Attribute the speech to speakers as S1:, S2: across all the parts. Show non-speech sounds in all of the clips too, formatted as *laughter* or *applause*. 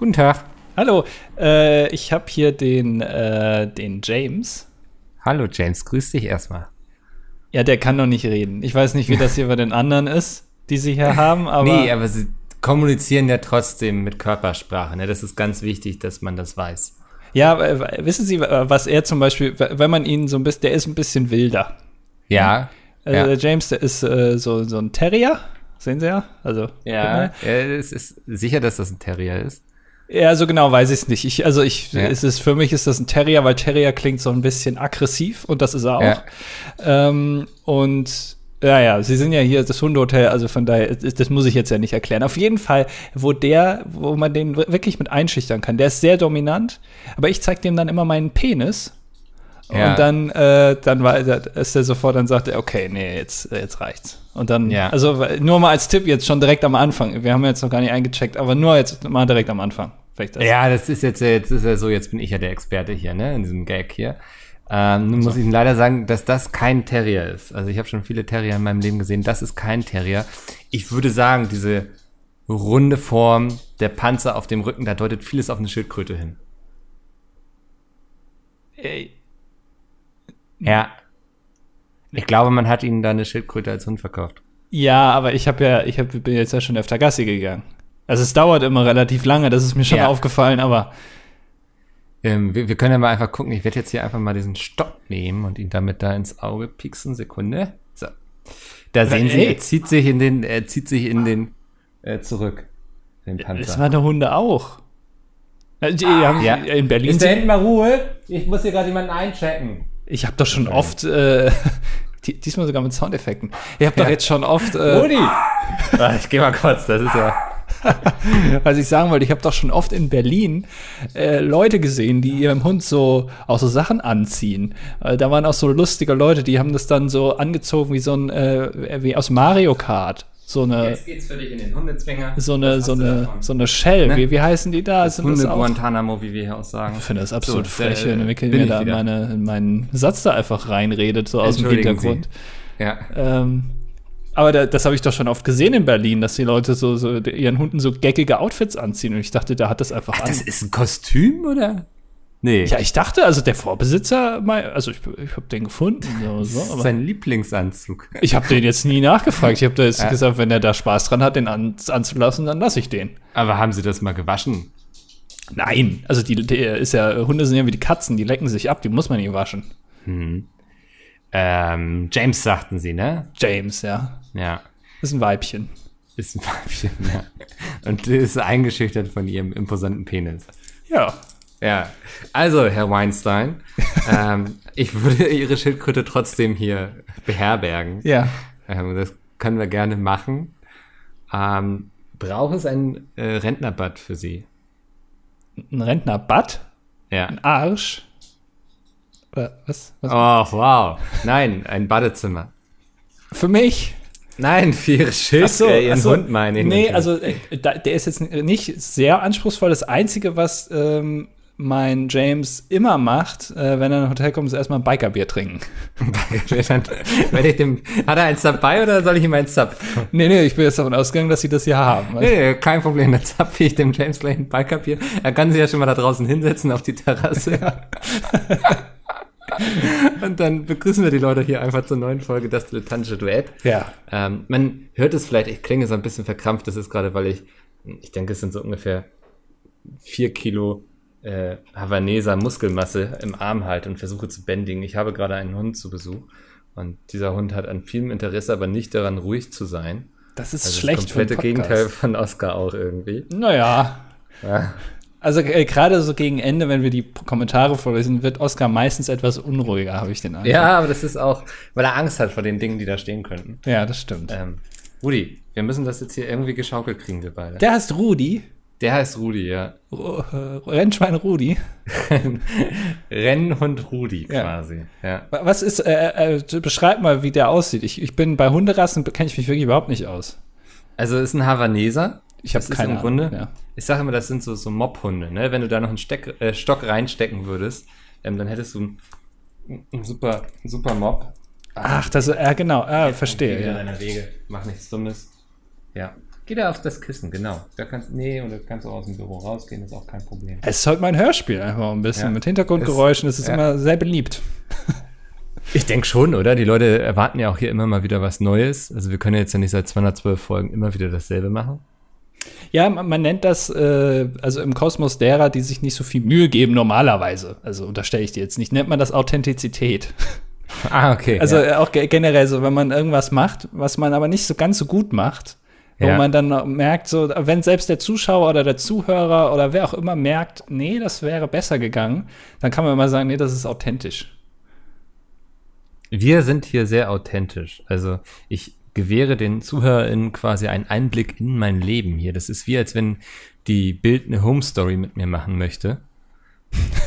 S1: Guten Tag.
S2: Hallo, äh, ich habe hier den, äh, den James.
S1: Hallo James, grüß dich erstmal.
S2: Ja, der kann noch nicht reden. Ich weiß nicht, wie das hier bei den anderen ist, die sie hier haben, aber.
S1: Nee, aber sie kommunizieren ja trotzdem mit Körpersprache. Ne? Das ist ganz wichtig, dass man das weiß.
S2: Ja, wissen Sie, was er zum Beispiel, wenn man ihn so ein bisschen, der ist ein bisschen wilder.
S1: Ja.
S2: Also
S1: ja.
S2: der James, der ist äh, so, so ein Terrier. Sehen Sie ja? Also.
S1: Ja. ja es ist sicher, dass das ein Terrier ist.
S2: Ja, so genau weiß ich es nicht. Ich, also ich,
S1: Ja.
S2: es ist, für mich ist das ein Terrier, weil Terrier klingt so ein bisschen aggressiv und das ist er auch.
S1: Ja.
S2: Ähm, und ja, ja, sie sind ja hier das Hundehotel, also von daher, das muss ich jetzt ja nicht erklären. Auf jeden Fall, wo der, wo man den wirklich mit einschüchtern kann, der ist sehr dominant, aber ich zeig dem dann immer meinen Penis.
S1: Ja.
S2: Und dann, äh, dann war, ist er sofort, dann sagt er, okay, nee, jetzt, jetzt reicht's. Und dann,
S1: Ja.
S2: also nur mal als Tipp jetzt schon direkt am Anfang. Wir haben jetzt noch gar nicht eingecheckt, aber nur jetzt mal direkt am Anfang. Das.
S1: Ja, das ist jetzt, jetzt ist ja so, jetzt bin ich ja der Experte hier, ne, in diesem Gag hier. Ähm, nun muss ich Ihnen leider sagen, dass das kein Terrier ist. Also ich habe schon viele Terrier in meinem Leben gesehen. Das ist kein Terrier. Ich würde sagen, diese runde Form, der Panzer auf dem Rücken, da deutet vieles auf eine Schildkröte hin.
S2: Ey,
S1: Ja. Ich glaube, man hat ihnen da eine Schildkröte als Hund verkauft.
S2: Ja, aber ich habe ja, ich hab, bin jetzt ja schon öfter Gassi gegangen. Also es dauert immer relativ lange, das ist mir schon
S1: Ja.
S2: aufgefallen, aber
S1: Ähm, wir, wir können ja mal einfach gucken. Ich werde jetzt hier einfach mal diesen Stock nehmen und ihn damit da ins Auge pieksen. Sekunde. So. Da sehen Sie,
S2: ey.
S1: er zieht sich in den, er zieht sich in den äh, zurück. Den
S2: das
S1: Panzer.
S2: waren der Hunde auch. Äh, Die haben
S1: ja.
S2: in Berlin.
S1: Ist da hinten mal Ruhe? Ich muss hier gerade jemanden einchecken.
S2: Ich habe doch schon oft, äh, *laughs* die- diesmal sogar mit Soundeffekten. Ich habe doch
S1: Ja.
S2: jetzt schon oft, äh,
S1: Rudi! Ah, ich gehe mal kurz, das ist ja. *laughs*
S2: was ich sagen wollte, ich habe doch schon oft in Berlin äh, Leute gesehen, die ihrem Hund so auch so Sachen anziehen. Äh, da waren auch so lustige Leute, die haben das dann so angezogen wie so ein, äh, wie aus Mario Kart. So eine,
S1: geht's für dich in den Hundezwinger.
S2: so eine, so eine, so eine Shell.
S1: Ne?
S2: Wie, wie heißen die da? Sind das
S1: Hunde Guantanamo, wie wir hier auch sagen.
S2: Ich finde das absolut
S1: So,
S2: frech,
S1: äh,
S2: wenn Mikkel
S1: bin
S2: mir da meine, in meinen Satz da einfach reinredet, so aus dem Hintergrund.
S1: Ja.
S2: Ähm, aber da, das habe ich doch schon oft gesehen in Berlin, dass die Leute so, so ihren Hunden so geckige Outfits anziehen. Und ich dachte, der hat das einfach
S1: Ach,
S2: an.
S1: das ist ein Kostüm, oder? Nee.
S2: ja, ich dachte, also der Vorbesitzer, also ich, ich habe den gefunden. So,
S1: das ist sein Lieblingsanzug.
S2: ich habe den jetzt nie nachgefragt. Ich habe da jetzt
S1: Ja.
S2: gesagt, wenn er da Spaß dran hat, den an, anzulassen, dann lasse ich den.
S1: Aber haben Sie das mal gewaschen?
S2: Nein, also die, die ist ja, Hunde sind ja wie die Katzen, die lecken sich ab, die muss man nicht waschen.
S1: Ähm, James sagten Sie, ne?
S2: James, ja.
S1: Ja.
S2: Ist ein Weibchen.
S1: Ist ein Weibchen, ja. Und ist eingeschüchtert von ihrem imposanten Penis.
S2: Ja.
S1: Ja. Also, Herr Weinstein, *laughs* ähm, ich würde Ihre Schildkröte trotzdem hier beherbergen.
S2: Ja.
S1: Ähm, das können wir gerne machen. Ähm, braucht es ein äh, Rentnerbad für Sie?
S2: Ein Rentner-Bad?
S1: Ja.
S2: Ein Arsch? Oder Was? was?
S1: Oh, wow. Nein, ein Badezimmer.
S2: Für mich?
S1: Nein, für Ihre Schildkröte, äh, Ihren
S2: ach so.
S1: Hund meine ich.
S2: Nee, also äh, da, der ist jetzt nicht sehr anspruchsvoll. Das Einzige, was ähm, mein James immer macht, äh, wenn er in ein Hotel kommt, ist erstmal ein Bikerbier trinken. *laughs*
S1: Werde ich dem, hat er eins dabei oder soll ich ihm eins zapfen?
S2: Nee, nee, ich bin jetzt davon ausgegangen, dass sie das hier haben.
S1: Nee, nee, kein Problem, dann zapfe ich dem James gleich ein Ballkapier. Er kann sich ja schon mal da draußen hinsetzen auf die Terrasse. *laughs* Und dann begrüßen wir die Leute hier einfach zur neuen Folge Das Dilettantische Duett.
S2: Ja.
S1: Ähm, man hört es vielleicht, ich klinge so ein bisschen verkrampft, das ist gerade, weil ich, ich denke, es sind so ungefähr vier Kilo äh, Havaneser Muskelmasse im Arm halt und versuche zu bändigen. Ich habe gerade einen Hund zu Besuch und dieser Hund hat an vielem Interesse, aber nicht daran, ruhig zu sein.
S2: Das ist
S1: Also
S2: schlecht
S1: das
S2: für
S1: komplette
S2: Podcast.
S1: Gegenteil von Oscar auch irgendwie.
S2: Naja.
S1: Ja.
S2: Also äh, gerade so gegen Ende, wenn wir die Kommentare vorlesen, wird Oscar meistens etwas unruhiger, habe ich den Eindruck.
S1: ja, aber das ist auch, weil er Angst hat vor den Dingen, die da stehen könnten.
S2: Ja, das stimmt.
S1: Ähm, Rudi, wir müssen das jetzt hier irgendwie geschaukelt kriegen, wir beide.
S2: Der heißt Rudi.
S1: Der heißt Rudi, ja.
S2: Äh, Rennschwein Rudi. *laughs*
S1: Rennhund Rudi
S2: Ja.
S1: quasi. Ja.
S2: Was ist, äh, äh, beschreib mal, wie der aussieht. Ich, ich bin bei Hunderassen, kenne ich mich wirklich überhaupt nicht aus.
S1: Also ist ein Havaneser.
S2: Ich habe
S1: ist
S2: keine
S1: im
S2: Ahnung.
S1: Grunde,
S2: Ja.
S1: ich sage immer, das sind so, so Mobhunde, ne? Wenn du da noch einen Steck, äh, Stock reinstecken würdest, ähm, dann hättest du einen, einen super, super Mob.
S2: Ach, das, ja genau, ah, verstehe. Ja.
S1: deiner Wege, mach nichts Dummes. Ja. Geh da auf das Kissen, genau. Da kannst, nee, und da kannst du aus dem Büro rausgehen, ist auch kein Problem.
S2: Es ist halt mein Hörspiel einfach ein bisschen
S1: Ja.
S2: mit Hintergrundgeräuschen. Das ist
S1: ja.
S2: immer sehr beliebt.
S1: Ich denke schon, oder? Die Leute erwarten ja auch hier immer mal wieder was Neues. Also wir können jetzt ja nicht seit 212 Folgen immer wieder dasselbe machen.
S2: Ja, man, man nennt das, äh, also im Kosmos derer, die sich nicht so viel Mühe geben, normalerweise. Also unterstelle ich dir jetzt nicht, nennt man das Authentizität.
S1: Ah, okay.
S2: Also
S1: ja.
S2: auch ge- generell so, wenn man irgendwas macht, was man aber nicht so ganz so gut macht, wo
S1: Ja.
S2: man dann merkt, so, wenn selbst der Zuschauer oder der Zuhörer oder wer auch immer merkt, nee, das wäre besser gegangen, dann kann man immer sagen, nee, das ist authentisch.
S1: Wir sind hier sehr authentisch. Also ich gewähre den ZuhörerInnen quasi einen Einblick in mein Leben hier. Das ist wie, als wenn die Bild eine Home Story mit mir machen möchte.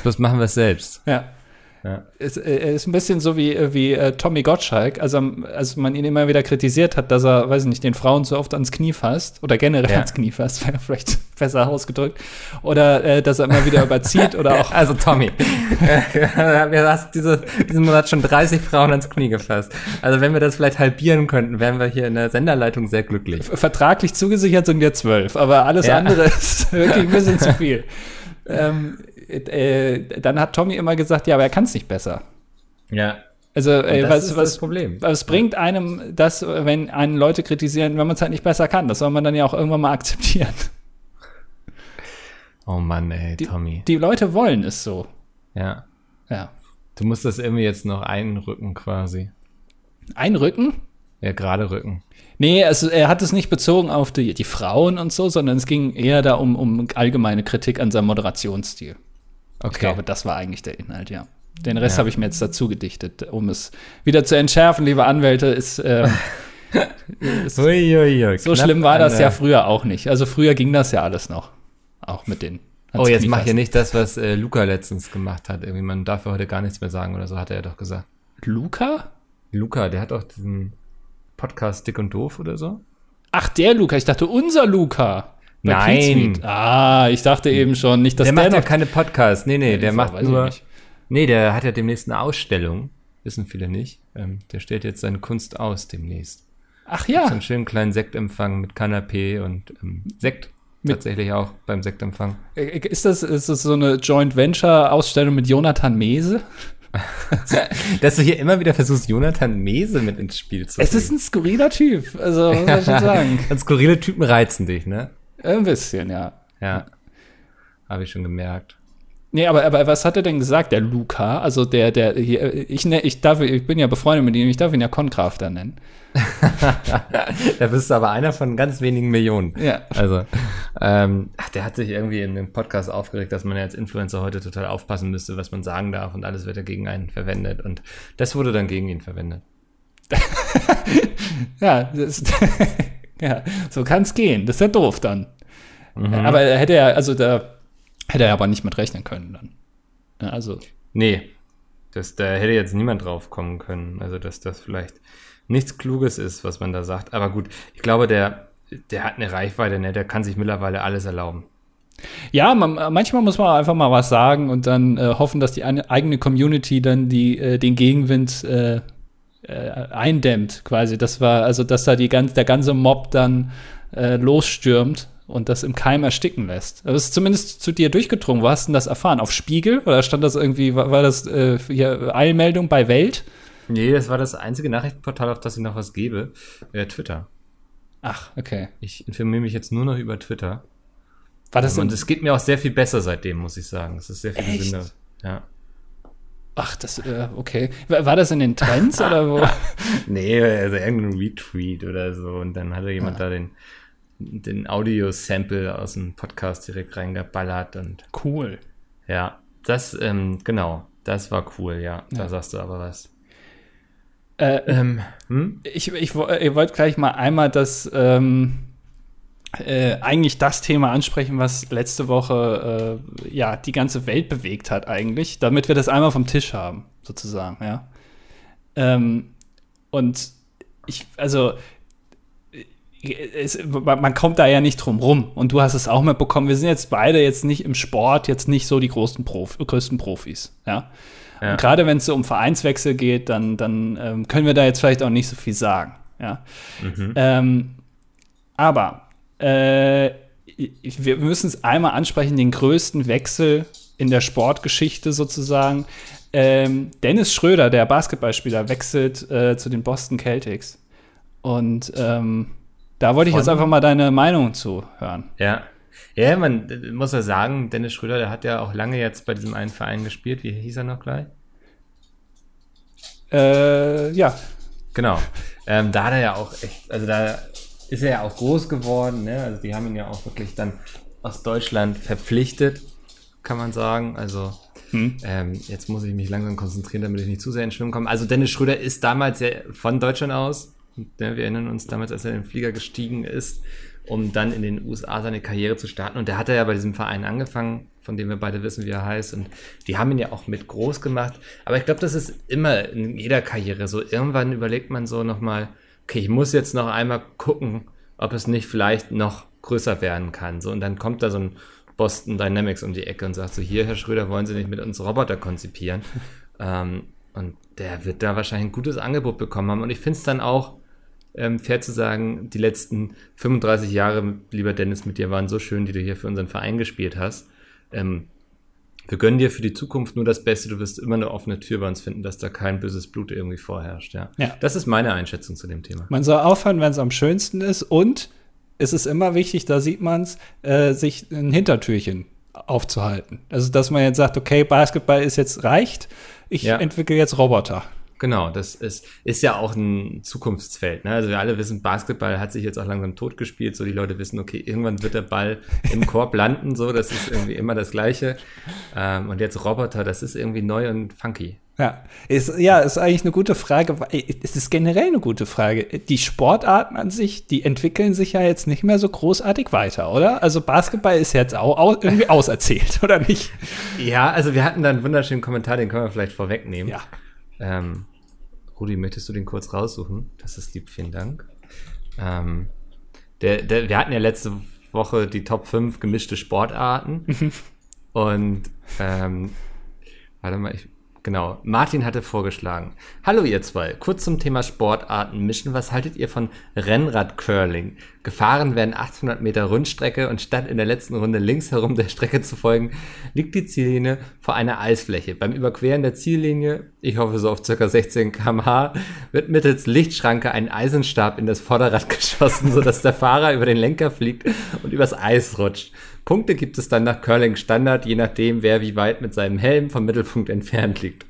S1: Bloß machen wir es selbst.
S2: Ja.
S1: Ja.
S2: Es äh, ist ein bisschen so wie, äh, wie äh, Tommy Gottschalk, also als man ihn immer wieder kritisiert hat, dass er, weiß ich nicht, den Frauen zu oft ans Knie fasst oder generell
S1: Ja.
S2: ans Knie fasst, wäre *laughs* vielleicht besser ausgedrückt, oder äh, dass er immer wieder überzieht oder *laughs* auch
S1: Also Tommy, *laughs* wir hast diese, diesen Monat schon 30 Frauen ans Knie gefasst. Also wenn wir das vielleicht halbieren könnten, wären wir hier in der Senderleitung sehr glücklich.
S2: vertraglich zugesichert sind wir zwölf, aber alles
S1: Ja.
S2: andere ist wirklich ein bisschen zu viel. Ähm, äh, dann hat Tommy immer gesagt, ja, aber er kann es nicht besser.
S1: Ja.
S2: Also,
S1: das
S2: was,
S1: ist
S2: was,
S1: das Problem.
S2: was bringt einem das, wenn einen Leute kritisieren, wenn man es halt nicht besser kann? Das soll man dann ja auch irgendwann mal akzeptieren.
S1: Oh Mann, ey,
S2: Die,
S1: Tommy.
S2: die Leute wollen es so.
S1: Ja.
S2: Ja.
S1: Du musst das irgendwie jetzt noch einrücken quasi.
S2: Einrücken?
S1: Ja, gerade rücken.
S2: Nee, also er hat es nicht bezogen auf die, die Frauen und so, sondern es ging eher da um, um allgemeine Kritik an seinem Moderationsstil.
S1: Okay.
S2: Ich glaube, das war eigentlich der Inhalt, ja. Den Rest
S1: Ja.
S2: habe ich mir jetzt dazu gedichtet, um es wieder zu entschärfen, liebe Anwälte. Ist, ähm, *laughs* ist,
S1: Uiuiui,
S2: so
S1: knapp
S2: schlimm war das ja früher auch nicht. Also früher ging das ja alles noch. Auch mit den.
S1: Oh, jetzt mach hier nicht das, was äh, Luca letztens gemacht hat. Irgendwie, man darf ja heute gar nichts mehr sagen oder so, hat er ja doch gesagt.
S2: Luca?
S1: Luca, der hat auch diesen Podcast Dick und Doof oder so.
S2: Ach, der Luca. Ich dachte, unser Luca. Bei
S1: Nein.
S2: Ah, ich dachte eben schon nicht, dass
S1: der
S2: der,
S1: macht ja keine Podcasts. Nee, nee, der
S2: Ich
S1: macht
S2: ich
S1: nur. Nee, der hat ja demnächst eine Ausstellung. Wissen viele nicht. Ähm, der stellt jetzt seine Kunst aus demnächst.
S2: Ach
S1: So
S2: ja.
S1: einen schönen kleinen Sektempfang mit Kanapé und ähm, Sekt.
S2: Mit-
S1: tatsächlich auch beim Sektempfang.
S2: Äh, Ist das, ist das so eine Joint Venture Ausstellung mit Jonathan Mese? *laughs*
S1: Dass du hier immer wieder versuchst, Jonathan Mese mit ins Spiel zu
S2: Es ist ein skurriler Typ, also muss man schon sagen.
S1: Und skurrile Typen reizen dich, ne?
S2: Ein bisschen, ja.
S1: Ja. Habe ich schon gemerkt.
S2: Nee, aber, aber was hat er denn gesagt, der Luca? Also der, der, ich, ne, ich darf, ich bin ja befreundet mit ihm, ich darf ihn ja Concrafter nennen. *laughs*
S1: Da bist du aber einer von ganz wenigen Millionen.
S2: Ja.
S1: Also, ähm, ach, der hat sich irgendwie in dem Podcast aufgeregt, dass man ja als Influencer heute total aufpassen müsste, was man sagen darf und alles wird ja gegen einen verwendet. Und das wurde dann gegen ihn verwendet. *laughs*
S2: Ja, das, *laughs* ja so kann es gehen. Das ist ja doof dann. Aber er hätte er, also da hätte er aber nicht mit rechnen können dann. Ja, also,
S1: Nee, das, da hätte jetzt niemand drauf kommen können. Also, dass das vielleicht nichts Kluges ist, was man da sagt. Aber gut, ich glaube, der, der hat eine Reichweite, ne? der kann sich mittlerweile alles erlauben.
S2: ja, man, manchmal muss man einfach mal was sagen und dann äh, hoffen, dass die eine, eigene Community dann die, äh, den Gegenwind äh, äh, eindämmt, quasi. Das war, also dass da die ganz, der ganze Mob dann äh, losstürmt und das im Keim ersticken lässt. Das ist zumindest zu dir durchgedrungen. Wo hast du denn das erfahren? Auf Spiegel? Oder stand das irgendwie, war, war das äh, hier Eilmeldung bei Welt?
S1: Nee, das war das einzige Nachrichtenportal, auf das ich noch was gebe. Äh, Twitter.
S2: Ach, okay.
S1: Ich informiere mich jetzt nur noch über Twitter.
S2: War das
S1: Und es geht mir auch sehr viel besser seitdem, muss ich sagen. Es ist sehr viel gesünder. Ja.
S2: Ach, das, äh, okay. War, das in den Trends oder wo? *laughs*
S1: Nee, also irgendein Retweet oder so. Und dann hatte jemand da den, den Audio-Sample aus dem Podcast direkt reingeballert. Und
S2: Cool.
S1: ja, das, ähm, genau, das war cool, ja. Da
S2: Ja.
S1: sagst du aber was.
S2: Äh,
S1: Ähm, hm?
S2: Ich, ich, ich wollte gleich mal einmal das ähm, äh, eigentlich das Thema ansprechen, was letzte Woche äh, ja die ganze Welt bewegt hat eigentlich, damit wir das einmal vom Tisch haben, sozusagen, ja. Ähm, und ich, also es, man kommt da ja nicht drum rum. Und du hast es auch mitbekommen. Wir sind jetzt beide jetzt nicht im Sport, jetzt nicht so die großen Prof größten Profis. Ja.
S1: Ja.
S2: Und gerade wenn es so um Vereinswechsel geht, dann, dann ähm, können wir da jetzt vielleicht auch nicht so viel sagen. Ja. Ähm, aber Äh, wir müssen es einmal ansprechen, den größten Wechsel in der Sportgeschichte sozusagen. Ähm, Dennis Schröder, der Basketballspieler, wechselt äh, zu den Boston Celtics. Und ähm, da wollte ich jetzt einfach mal deine Meinung zu hören.
S1: Ja. Ja, man muss ja sagen, Dennis Schröder, der hat ja auch lange jetzt bei diesem einen Verein gespielt. Wie hieß er noch gleich?
S2: Äh, ja.
S1: Genau. Ähm, da hat er ja auch echt, also da ist er ja auch groß geworden. Ne? Also die haben ihn ja auch wirklich dann aus Deutschland verpflichtet, kann man sagen. Also hm. ähm, jetzt muss ich mich langsam konzentrieren, damit ich nicht zu sehr in Schwimmen komme. Also Dennis Schröder ist damals ja von Deutschland aus, ne? wir erinnern uns damals, als er in den Flieger gestiegen ist, um dann in den USA seine Karriere zu starten. Und der hat ja bei diesem Verein angefangen, von dem wir beide wissen, wie er heißt. Und die haben ihn ja auch mit groß gemacht. Aber ich glaube, das ist immer in jeder Karriere so. Irgendwann überlegt man so nochmal, okay, ich muss jetzt noch einmal gucken, ob es nicht vielleicht noch größer werden kann. So, und dann kommt da so ein Boston Dynamics um die Ecke und sagt so, hier, Herr Schröder, wollen Sie nicht mit uns Roboter konzipieren? *laughs* ähm, und der wird da wahrscheinlich ein gutes Angebot bekommen haben. Und ich finde es dann auch, ähm, fair zu sagen, die letzten 35 Jahre, lieber Dennis, mit dir waren so schön, die du hier für unseren Verein gespielt hast. Ähm, wir gönnen dir für die Zukunft nur das Beste. Du wirst immer eine offene Tür bei uns finden, dass da kein böses Blut irgendwie vorherrscht. Ja. ja. Das ist meine Einschätzung zu dem Thema.
S2: Man soll aufhören, wenn es am schönsten ist. Und es ist immer wichtig, da sieht man es, äh, sich ein Hintertürchen aufzuhalten. Also, dass man jetzt sagt, okay, Basketball ist jetzt reicht, ich ja. entwickle jetzt Roboter.
S1: Genau, das ist, ist ja auch ein Zukunftsfeld. Ne? Also wir alle wissen, Basketball hat sich jetzt auch langsam totgespielt. So die Leute wissen, okay, irgendwann wird der Ball im *laughs* Korb landen. So, das ist irgendwie immer das Gleiche. Ähm, und jetzt Roboter, das ist irgendwie neu und funky.
S2: Ja, ist, ja, ist eigentlich eine gute Frage. Es ist generell eine gute Frage. Die Sportarten an sich, die entwickeln sich ja jetzt nicht mehr so großartig weiter, oder? Also Basketball ist jetzt auch irgendwie auserzählt, *laughs* oder nicht?
S1: Ja, also wir hatten da einen wunderschönen Kommentar, den können wir vielleicht vorwegnehmen.
S2: Ja.
S1: Ähm, Rudi, möchtest du den kurz raussuchen? Das ist lieb, vielen Dank. Ähm, der, der, wir hatten ja letzte Woche die Top 5 gemischte Sportarten. und ähm, warte mal, ich, Genau, Martin hatte vorgeschlagen. Hallo ihr zwei, kurz zum Thema Sportarten mischen. Was haltet ihr von Rennrad-Curling? Gefahren werden 800 Meter Rundstrecke und statt in der letzten Runde links herum der Strecke zu folgen, liegt die Ziellinie vor einer Eisfläche. Beim Überqueren der Ziellinie, ich hoffe so auf ca. 16 kmh, wird mittels Lichtschranke ein Eisenstab in das Vorderrad *laughs* geschossen, sodass der Fahrer über den Lenker fliegt und übers Eis rutscht. Punkte gibt es dann nach Curling Standard, je nachdem, wer wie weit mit seinem Helm vom Mittelpunkt *laughs* entfernt liegt.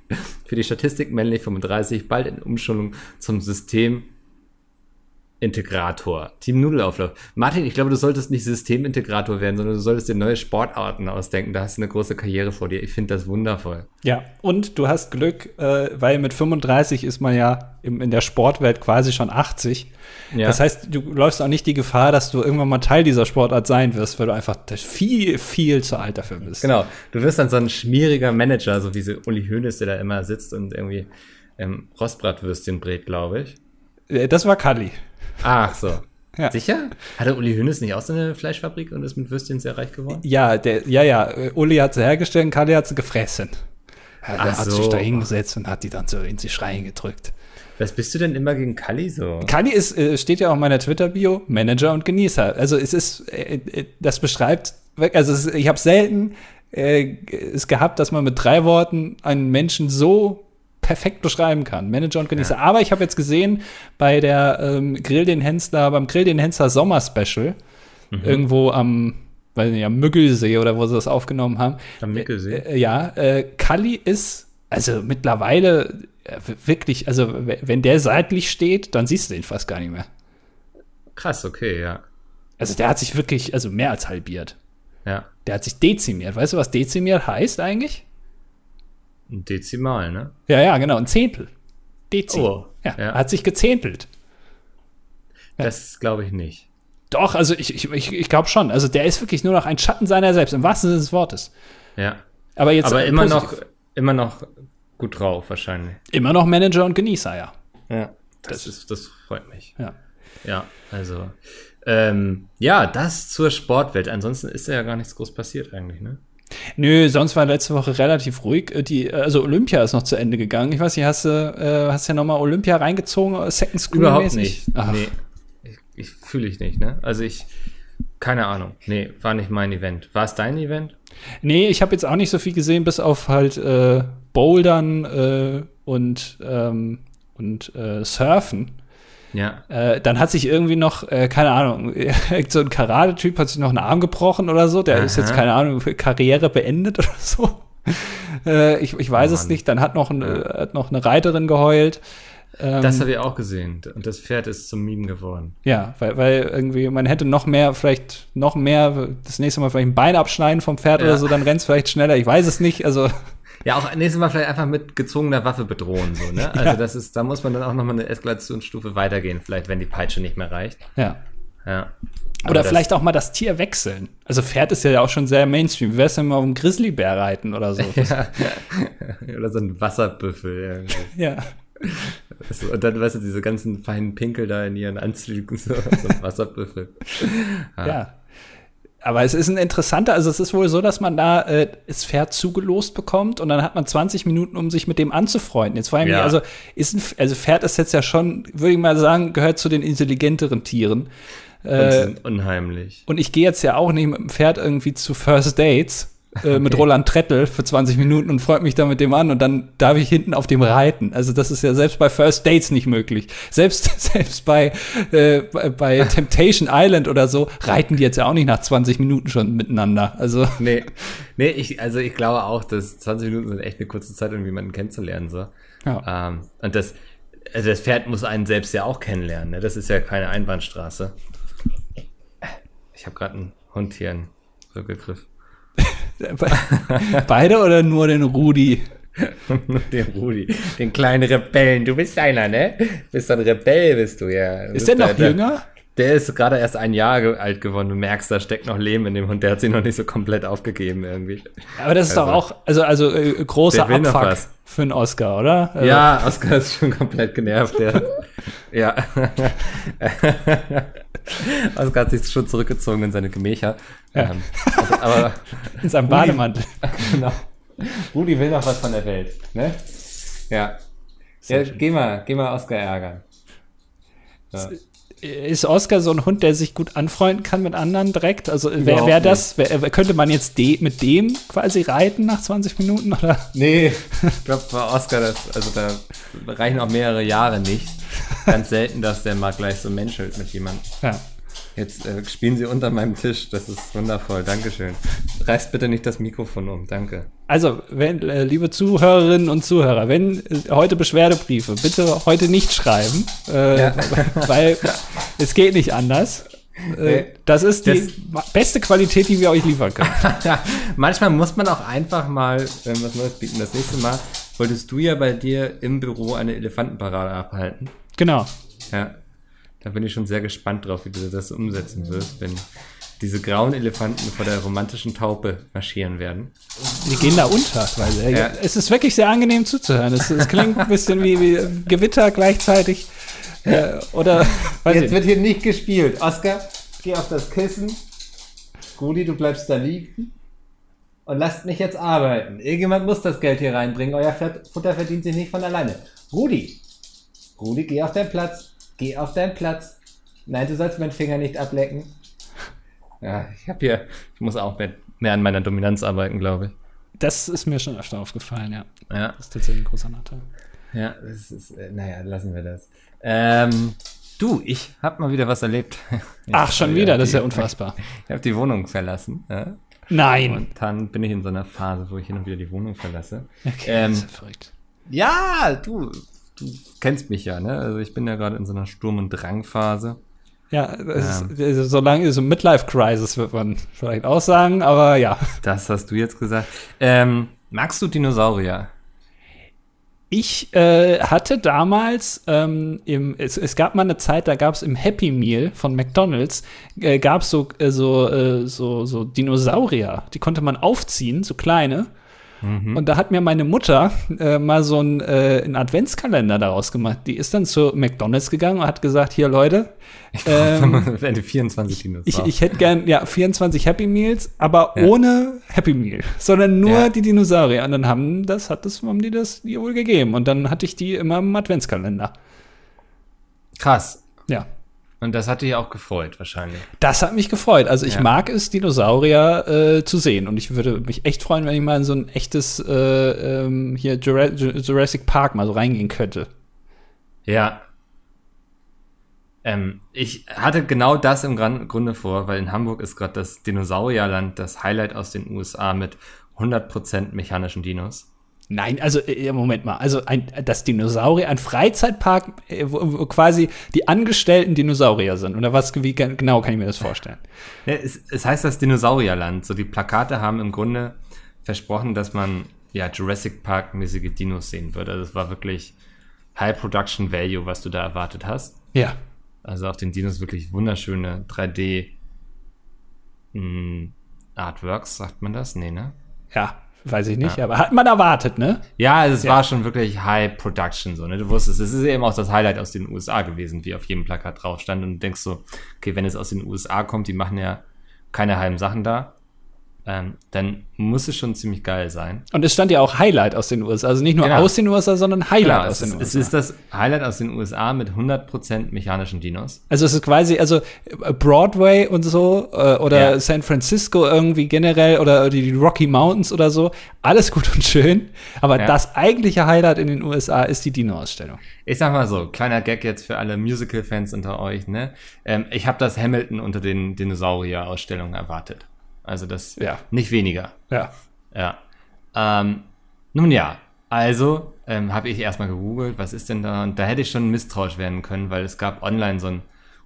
S1: Für die Statistik männlich 35, bald in Umschulung zum System Integrator. Team Nudelauflauf. Martin, ich glaube, du solltest nicht Systemintegrator werden, sondern du solltest dir neue Sportarten ausdenken. Da hast du eine große Karriere vor dir. Ich finde das wundervoll.
S2: Ja, und du hast Glück, äh, weil mit 35 ist man ja im, in der Sportwelt quasi schon 80. Ja. Das heißt, du läufst auch nicht die Gefahr, dass du irgendwann mal Teil dieser Sportart sein wirst, weil du einfach viel, viel zu alt dafür bist.
S1: Genau. Du wirst dann so ein schmieriger Manager, so wie so Uli Hoeneß, der da immer sitzt und irgendwie ähm, Rostbratwürstchen brät, glaube ich.
S2: Äh, das war Kali.
S1: Ach so. Ja. Sicher? Hatte Uli Hoeneß nicht auch so eine Fleischfabrik und ist mit Würstchen sehr reich geworden?
S2: Ja, der, ja, ja. Uli hat sie hergestellt und Kali hat sie gefressen. Ja, der hat so. sich da hingesetzt und hat die dann so in sich reingedrückt.
S1: Was bist du denn immer gegen Kali so?
S2: Kali ist, äh, steht ja auch in meiner Twitter-Bio, Manager und Genießer. Also es ist, äh, äh, das beschreibt, also ich habe selten es gehabt, dass man mit drei Worten einen Menschen so perfekt beschreiben kann. Manager und Genießer. Ja. Aber ich habe jetzt gesehen, bei der ähm, Grill den Hensler, beim Grill den Hensler Sommer Special, mhm. irgendwo am, weiß nicht, am Müggelsee oder wo sie das aufgenommen haben.
S1: Am Müggelsee?
S2: Äh, ja, äh, Kalli ist, also mittlerweile äh, wirklich, also wenn der seitlich steht, dann siehst du den fast gar nicht mehr.
S1: Krass, okay, ja.
S2: Also der hat sich wirklich, also mehr als halbiert.
S1: Ja.
S2: Der hat sich dezimiert. Weißt du, was dezimiert heißt eigentlich?
S1: Ein Dezimal, ne?
S2: Ja, ja, genau, ein Zehntel. Dezi. Oh, ja, ja. Hat sich gezehntelt.
S1: Ja. Das glaube ich nicht.
S2: Doch, also ich, ich, ich, ich glaube schon. Also der ist wirklich nur noch ein Schatten seiner selbst, im wahrsten Sinne des Wortes.
S1: Ja.
S2: Aber jetzt.
S1: Aber immer noch, immer noch gut drauf, wahrscheinlich.
S2: Immer noch Manager und Genießer, ja.
S1: Ja. Das, das ist, das freut mich.
S2: Ja.
S1: Ja, also. Ähm, ja, das zur Sportwelt. Ansonsten ist ja gar nichts groß passiert eigentlich, ne?
S2: Nö, sonst war letzte Woche relativ ruhig. Äh, die, also Olympia ist noch zu Ende gegangen. Ich weiß nicht, hast du äh, hast ja nochmal Olympia reingezogen, äh, Second Screen
S1: Überhaupt nicht. Ach. Nee, ich, ich fühle ich nicht, ne? Also ich Keine Ahnung. Nee, war nicht mein Event. War es dein Event?
S2: Nee, ich habe jetzt auch nicht so viel gesehen, bis auf halt äh, Bouldern äh, und, ähm, und äh, Surfen.
S1: Ja.
S2: Äh, dann hat sich irgendwie noch, äh, keine Ahnung, *laughs* so ein Karate-Typ hat sich noch einen Arm gebrochen oder so. Der
S1: Aha.
S2: ist jetzt, keine Ahnung, *laughs* Karriere beendet oder so. *laughs* Äh, ich, ich weiß
S1: Oh
S2: es nicht. Dann hat noch, ein, hat noch eine Reiterin geheult. Ähm,
S1: Das habe ich auch gesehen. Und das Pferd ist zum Meme geworden.
S2: ja, weil, weil irgendwie man hätte noch mehr, vielleicht noch mehr, das nächste Mal vielleicht ein Bein abschneiden vom Pferd
S1: Ja.
S2: oder so, dann rennt's vielleicht schneller. Ich weiß es nicht. Also
S1: Ja, auch nächstes Mal vielleicht einfach mit gezogener Waffe bedrohen, so, ne? *laughs* Also das ist, da muss man dann auch nochmal eine Eskalationsstufe weitergehen, vielleicht, wenn die Peitsche nicht mehr reicht.
S2: ja.
S1: Ja. Aber
S2: Oder vielleicht auch mal das Tier wechseln. Also Pferd ist ja auch schon sehr Mainstream. Wie wär's denn mal auf einem Grizzlybär reiten oder so? *laughs*
S1: Ja. *laughs* Oder so ein Wasserbüffel irgendwie.
S2: ja.
S1: Das- Und dann, weißt du, diese ganzen feinen Pinkel da in ihren Anzügen, so, so ein Wasserbüffel.
S2: Ja. Aber es ist ein interessanter, also es ist wohl so, dass man da äh, das Pferd zugelost bekommt und dann hat man 20 Minuten, um sich mit dem anzufreunden. Jetzt ich mich,
S1: Ja.
S2: also ist ein, also Pferd ist jetzt ja schon, würde ich mal sagen, gehört zu den intelligenteren Tieren.
S1: Und
S2: Äh,
S1: sind unheimlich.
S2: und ich gehe jetzt ja auch nicht mit dem Pferd irgendwie zu First Dates äh, mit Roland Trettel für 20 Minuten und freut mich da mit dem an und dann darf ich hinten auf dem reiten. Also das ist ja selbst bei First Dates nicht möglich. Selbst, *laughs* selbst bei, äh, bei, bei *laughs* Temptation Island oder so reiten die jetzt ja auch nicht nach 20 Minuten schon miteinander. Also
S1: Nee, nee, ich, also ich glaube auch, dass 20 Minuten sind echt eine kurze Zeit, um jemanden kennenzulernen, so.
S2: ja.
S1: Ähm, und das, also das Pferd muss einen selbst ja auch kennenlernen, ne? Das ist ja keine Einbahnstraße. Ich habe gerade einen Hund hier in Rückgriff. *laughs* *laughs*
S2: Beide oder nur den Rudi? *laughs*
S1: den Rudi, den kleinen Rebellen. Du bist einer, ne? Bist ein Rebell, bist du ja.
S2: Ist der noch
S1: der-
S2: jünger?
S1: Der ist gerade erst ein Jahr alt geworden. Du merkst, da steckt noch Leben in dem Hund. Der hat sich noch nicht so komplett aufgegeben irgendwie.
S2: Aber das ist
S1: Also-
S2: doch auch, also, also äh, großer Abfuck
S1: was.
S2: Für einen Oscar, oder? Also,
S1: Ja, Oskar ist schon komplett genervt. Der, ja. *laughs* *laughs* Oskar hat sich schon zurückgezogen in seine Gemächer.
S2: Ja.
S1: Ähm, aber, aber *laughs*
S2: In seinem Bademantel.
S1: genau. Rudi will noch was von der Welt, ne? Ja. ja geh mal, geh mal Oskar ärgern. Ja.
S2: Ist Oscar so ein Hund, der sich gut anfreunden kann mit anderen direkt? Also wer
S1: Überhaupt
S2: wär das? Wär, könnte man jetzt de mit dem quasi reiten nach 20 Minuten? Oder?
S1: Nee, ich glaube bei Oscar, das, also da reichen auch mehrere Jahre nicht. Ganz selten, dass der mal gleich so menschelt mit jemandem.
S2: Ja.
S1: Jetzt äh, spielen Sie unter meinem Tisch, das ist wundervoll, Dankeschön. Reißt bitte nicht das Mikrofon um, danke.
S2: Also, wenn, äh, liebe Zuhörerinnen und Zuhörer, wenn äh, heute Beschwerdebriefe, bitte heute nicht schreiben, äh,
S1: Ja. *laughs*
S2: weil es geht nicht anders. Äh, das ist die
S1: Das-
S2: beste Qualität, die wir euch liefern können. *laughs*
S1: manchmal muss man auch einfach mal ähm, was Neues bieten. Das nächste Mal wolltest du ja bei dir im Büro eine Elefantenparade abhalten.
S2: genau.
S1: Ja, da bin ich schon sehr gespannt drauf, wie du das umsetzen wirst, wenn diese grauen Elefanten vor der romantischen Taupe marschieren werden.
S2: Die gehen da unter. Weil, äh,
S1: Ja.
S2: Es ist wirklich sehr angenehm zuzuhören. Es, es klingt ein bisschen wie, wie Gewitter gleichzeitig. Äh, oder weiß ich
S1: Jetzt wird hier nicht gespielt. Oskar, geh auf das Kissen. Rudi, du bleibst da liegen. Und lasst mich jetzt arbeiten. Irgendjemand muss das Geld hier reinbringen. Euer Fett- Futter verdient sich nicht von alleine. Rudi! Rudi, geh auf deinen Platz. Geh auf deinen Platz. Nein, du sollst meinen Finger nicht ablecken. Ja, ich hab hier, ich muss auch mehr, mehr an meiner Dominanz arbeiten, glaube ich.
S2: Das ist mir schon öfter aufgefallen, ja.
S1: Ja,
S2: Das ist tatsächlich ein großer Nachteil.
S1: ja, das ist, äh, naja, lassen wir das. Ähm, du, ich hab mal wieder was erlebt. Ich *laughs*
S2: Ach, schon wieder, das ist ja unfassbar. *laughs*
S1: Ich habe die Wohnung verlassen. Ja?
S2: Nein.
S1: Und dann bin ich in so einer Phase, wo ich hin und wieder die Wohnung verlasse.
S2: Okay,
S1: Ähm,
S2: das ist ja verrückt.
S1: Ja, du, du kennst mich ja, ne? Also ich bin ja gerade in so einer Sturm- und Drangphase.
S2: Ja, das ist, also so lange, so Midlife-Crisis wird man vielleicht auch sagen, aber ja.
S1: Das hast du jetzt gesagt. Ähm, magst du Dinosaurier?
S2: Ich äh, hatte damals, ähm, im, es, es gab mal eine Zeit, da gab es im Happy Meal von McDonalds, äh, gab es so, äh, so, äh, so, so Dinosaurier, die konnte man aufziehen, so kleine. Und da hat mir meine Mutter äh, mal so einen, äh, einen Adventskalender daraus gemacht. Die ist dann zu McDonalds gegangen und hat gesagt, hier Leute, ähm,
S1: Ende 24
S2: ich,
S1: Dinosaurier.
S2: ich hätte gern ja 24 Happy Meals, aber
S1: Ja.
S2: ohne Happy Meal, sondern nur
S1: Ja.
S2: die Dinosaurier. Und dann haben das hat das haben die das ihr wohl gegeben und dann hatte ich die immer im Adventskalender.
S1: Krass.
S2: Ja.
S1: Und das hat dich auch gefreut, wahrscheinlich.
S2: Das hat mich gefreut. Also ich
S1: Ja.
S2: mag es, Dinosaurier äh, zu sehen. Und ich würde mich echt freuen, wenn ich mal in so ein echtes äh, ähm, hier Jura Jurassic Park mal so reingehen könnte.
S1: Ja. Ähm, ich hatte genau das im Grunde vor, weil in Hamburg ist gerade das Dinosaurierland das Highlight aus den USA mit 100% mechanischen Dinos.
S2: Nein, also äh, Moment mal. Also ein, das Dinosaurier, ein Freizeitpark, äh, wo, wo quasi die Angestellten Dinosaurier sind. Oder was, wie gen- genau kann ich mir das vorstellen? *laughs*
S1: Ja, es, es heißt das Dinosaurierland. So die Plakate haben im Grunde versprochen, dass man ja Jurassic Park-mäßige Dinos sehen wird. Also es war wirklich High Production Value, was du da erwartet hast.
S2: Ja.
S1: Also auf den Dinos wirklich wunderschöne 3D mh, Artworks, sagt man das? Nee, ne?
S2: Ja, weiß ich nicht, aber hat man erwartet, ne?
S1: Ja, also es
S2: Ja.
S1: war schon wirklich High Production so, ne? Du wusstest, es ist eben auch das Highlight aus den USA gewesen, wie auf jedem Plakat drauf stand und du denkst so, okay, wenn es aus den USA kommt, die machen ja keine halben Sachen da, ähm, dann muss es schon ziemlich geil sein.
S2: Und es stand ja auch Highlight aus den USA. Also nicht nur
S1: Genau.
S2: aus den USA, sondern Highlight
S1: Genau,
S2: aus
S1: es,
S2: den
S1: ist, es
S2: USA.
S1: ist das Highlight aus den USA mit 100% mechanischen Dinos.
S2: Also es ist quasi, also äh, Broadway und so äh, oder
S1: Ja.
S2: San Francisco irgendwie generell oder die Rocky Mountains oder so, alles gut und schön. Aber
S1: Ja.
S2: das eigentliche Highlight in den USA ist die Dino-Ausstellung.
S1: Ich sag mal so, kleiner Gag jetzt für alle Musical-Fans unter euch, ne? Ähm, ich habe das Hamilton unter den Dinosaurier-Ausstellungen erwartet. Also das
S2: Ja.
S1: nicht weniger.
S2: Ja.
S1: Ja. Ähm, nun ja, also ähm, habe ich erstmal gegoogelt, was ist denn da? Und da hätte ich schon misstrauisch werden können, weil es gab online so einen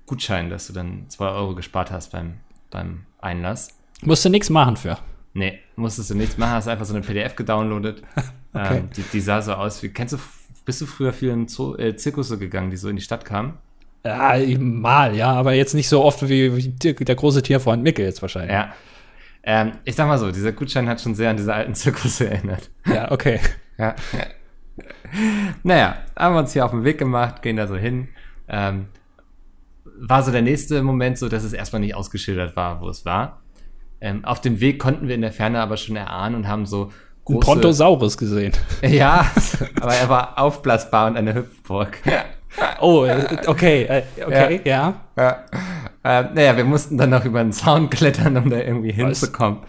S1: Gutschein, dass du dann 2 Euro gespart hast beim, beim Einlass.
S2: Musst du nichts machen für.
S1: Nee, musstest du nichts machen, hast einfach so eine PDF gedownloadet. *laughs*
S2: Okay.
S1: ähm, die, die sah so aus wie, kennst du, bist du früher viel in Zoo, äh, Zirkusse gegangen, die so in die Stadt kamen?
S2: Ja, mal, ja, aber jetzt nicht so oft wie, wie der große Tierfreund Mickel jetzt wahrscheinlich.
S1: Ja. Ähm, ich sag mal so, dieser Gutschein hat schon sehr an diese alten Zirkusse erinnert.
S2: Ja, okay. *laughs*
S1: Ja. naja, haben wir uns hier auf den Weg gemacht, gehen da so hin. Ähm, war so der nächste Moment so, dass es erstmal nicht ausgeschildert war, wo es war. Ähm, auf dem Weg konnten wir in der Ferne aber schon erahnen und haben so
S2: Ein
S1: große...
S2: Brontosaurus gesehen.
S1: Ja, *laughs* aber er war aufblasbar und eine Hüpfburg. *laughs*
S2: Oh, äh, okay, äh, okay, ja.
S1: Ja. Ähm, naja, wir mussten dann noch über den Zaun klettern, um da irgendwie hinzukommen.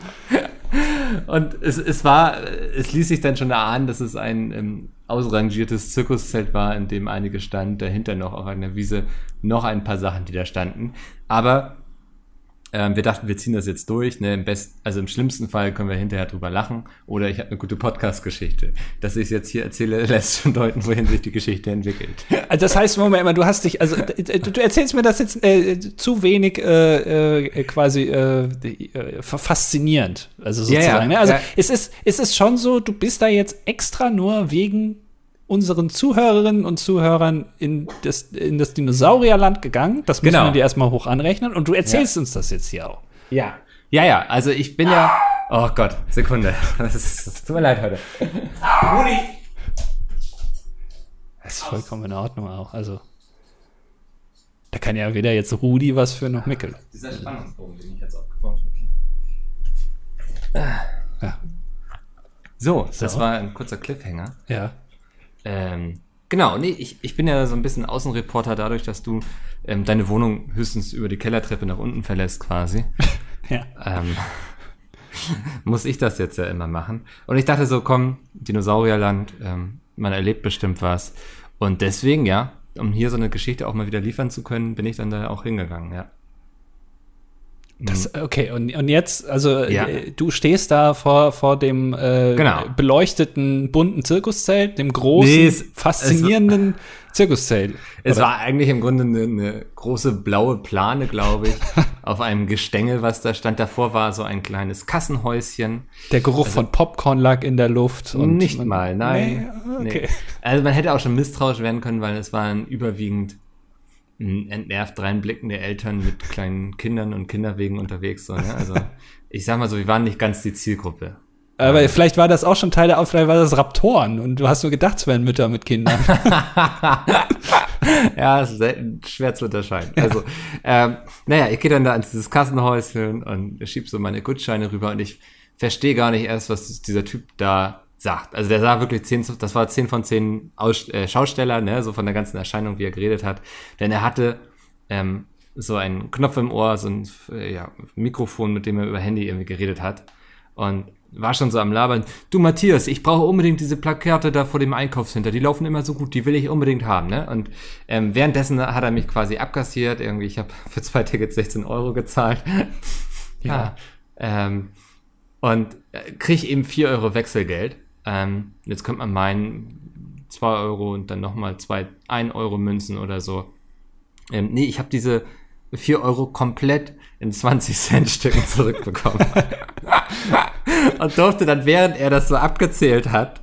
S1: Und es, es war, es ließ sich dann schon erahnen, dass es ein ähm, ausrangiertes Zirkuszelt war, in dem einige standen, dahinter noch auf einer Wiese noch ein paar Sachen, die da standen. Aber ähm, wir dachten, wir ziehen das jetzt durch. Ne? Im best, also im schlimmsten Fall können wir hinterher drüber lachen. Oder ich habe eine gute Podcast-Geschichte. Dass ich es jetzt hier erzähle, *laughs* lässt schon deuten, wohin sich die Geschichte entwickelt.
S2: Also das heißt, Moment mal, du hast dich, also du, du erzählst mir das jetzt äh, zu wenig äh, äh, quasi äh, äh, fa- faszinierend, also
S1: Ja,
S2: sozusagen.
S1: ja,
S2: ne? Also
S1: ja.
S2: es ist, es ist schon so, du bist da jetzt extra nur wegen unseren Zuhörerinnen und Zuhörern in das, in das Dinosaurierland gegangen. Das müssen
S1: Genau.
S2: wir dir erstmal hoch anrechnen und du erzählst uns das jetzt hier auch.
S1: Ja. Ja, ja, also ich bin ja. Oh Gott, Sekunde. *laughs* Das, ist, das tut mir leid heute.
S2: Das ist vollkommen in Ordnung auch. Also da kann ja weder jetzt Rudi was für noch Mickel.
S1: Dieser Spannungsbogen, den ich jetzt aufgebaut habe.
S2: Ja.
S1: So, das
S2: So.
S1: war ein kurzer Cliffhanger.
S2: Ja.
S1: Ähm, genau, nee, ich, ich bin ja so ein bisschen Außenreporter dadurch, dass du ähm, deine Wohnung höchstens über die Kellertreppe nach unten verlässt quasi. *laughs*
S2: Ja.
S1: ähm, *laughs* muss ich das jetzt ja immer machen. Und ich dachte so, komm, Dinosaurierland, ähm, man erlebt bestimmt was. Und deswegen, ja, um hier so eine Geschichte auch mal wieder liefern zu können, bin ich dann da auch hingegangen, ja.
S2: Das, okay, und, und jetzt, also
S1: Ja.
S2: äh, du stehst da vor, vor dem äh,
S1: Genau.
S2: beleuchteten bunten Zirkuszelt, dem großen,
S1: Nee, es-
S2: faszinierenden Zirkuszelt.
S1: Es
S2: Oder?
S1: war eigentlich im Grunde eine, eine große blaue Plane, glaube ich, *laughs* auf einem Gestänge, was da stand. Davor war so ein kleines Kassenhäuschen.
S2: Der Geruch von Popcorn lag in der Luft. Und
S1: Also nicht
S2: man-
S1: mal, nein.
S2: Nee, okay.
S1: Nee. Also man hätte auch schon misstrauisch werden können, weil es waren überwiegend entnervt reinblickende Eltern mit kleinen Kindern und Kinderwegen unterwegs. So, ne? Also *laughs* ich sag mal so, wir waren nicht ganz die Zielgruppe.
S2: Aber vielleicht war das auch schon Teil der, vielleicht war das Raptoren und du hast nur gedacht, es wären Mütter mit Kindern. *laughs*
S1: ja, es ist selten schwer zu unterscheiden. Also, ähm, naja, ich gehe dann da ins dieses Kassenhäuschen und schieb so meine Gutscheine rüber und ich verstehe gar nicht erst, was dieser Typ da sagt. Also der sah wirklich zehn, das war zehn von zehn Aus, äh, Schausteller, ne, so von der ganzen Erscheinung, wie er geredet hat. Denn er hatte ähm, so einen Knopf im Ohr, so ein äh, ja, Mikrofon, mit dem er über Handy irgendwie geredet hat. Und war schon so am Labern. Du Matthias, ich brauche unbedingt diese Plakate da vor dem Einkaufscenter. Die laufen immer so gut, die will ich unbedingt haben. Ne? Und ähm, währenddessen hat er mich quasi abkassiert. Irgendwie, ich habe für zwei Tickets 16 Euro gezahlt. *laughs* ja. Ähm, und äh, kriege eben 4 Euro Wechselgeld. Ähm, jetzt könnte man meinen, 2 Euro und dann nochmal 2, 1 Euro Münzen oder so. Ähm, nee, ich habe diese 4 Euro komplett in 20 Cent Stücken zurückbekommen. *laughs* und durfte dann, während er das so abgezählt hat,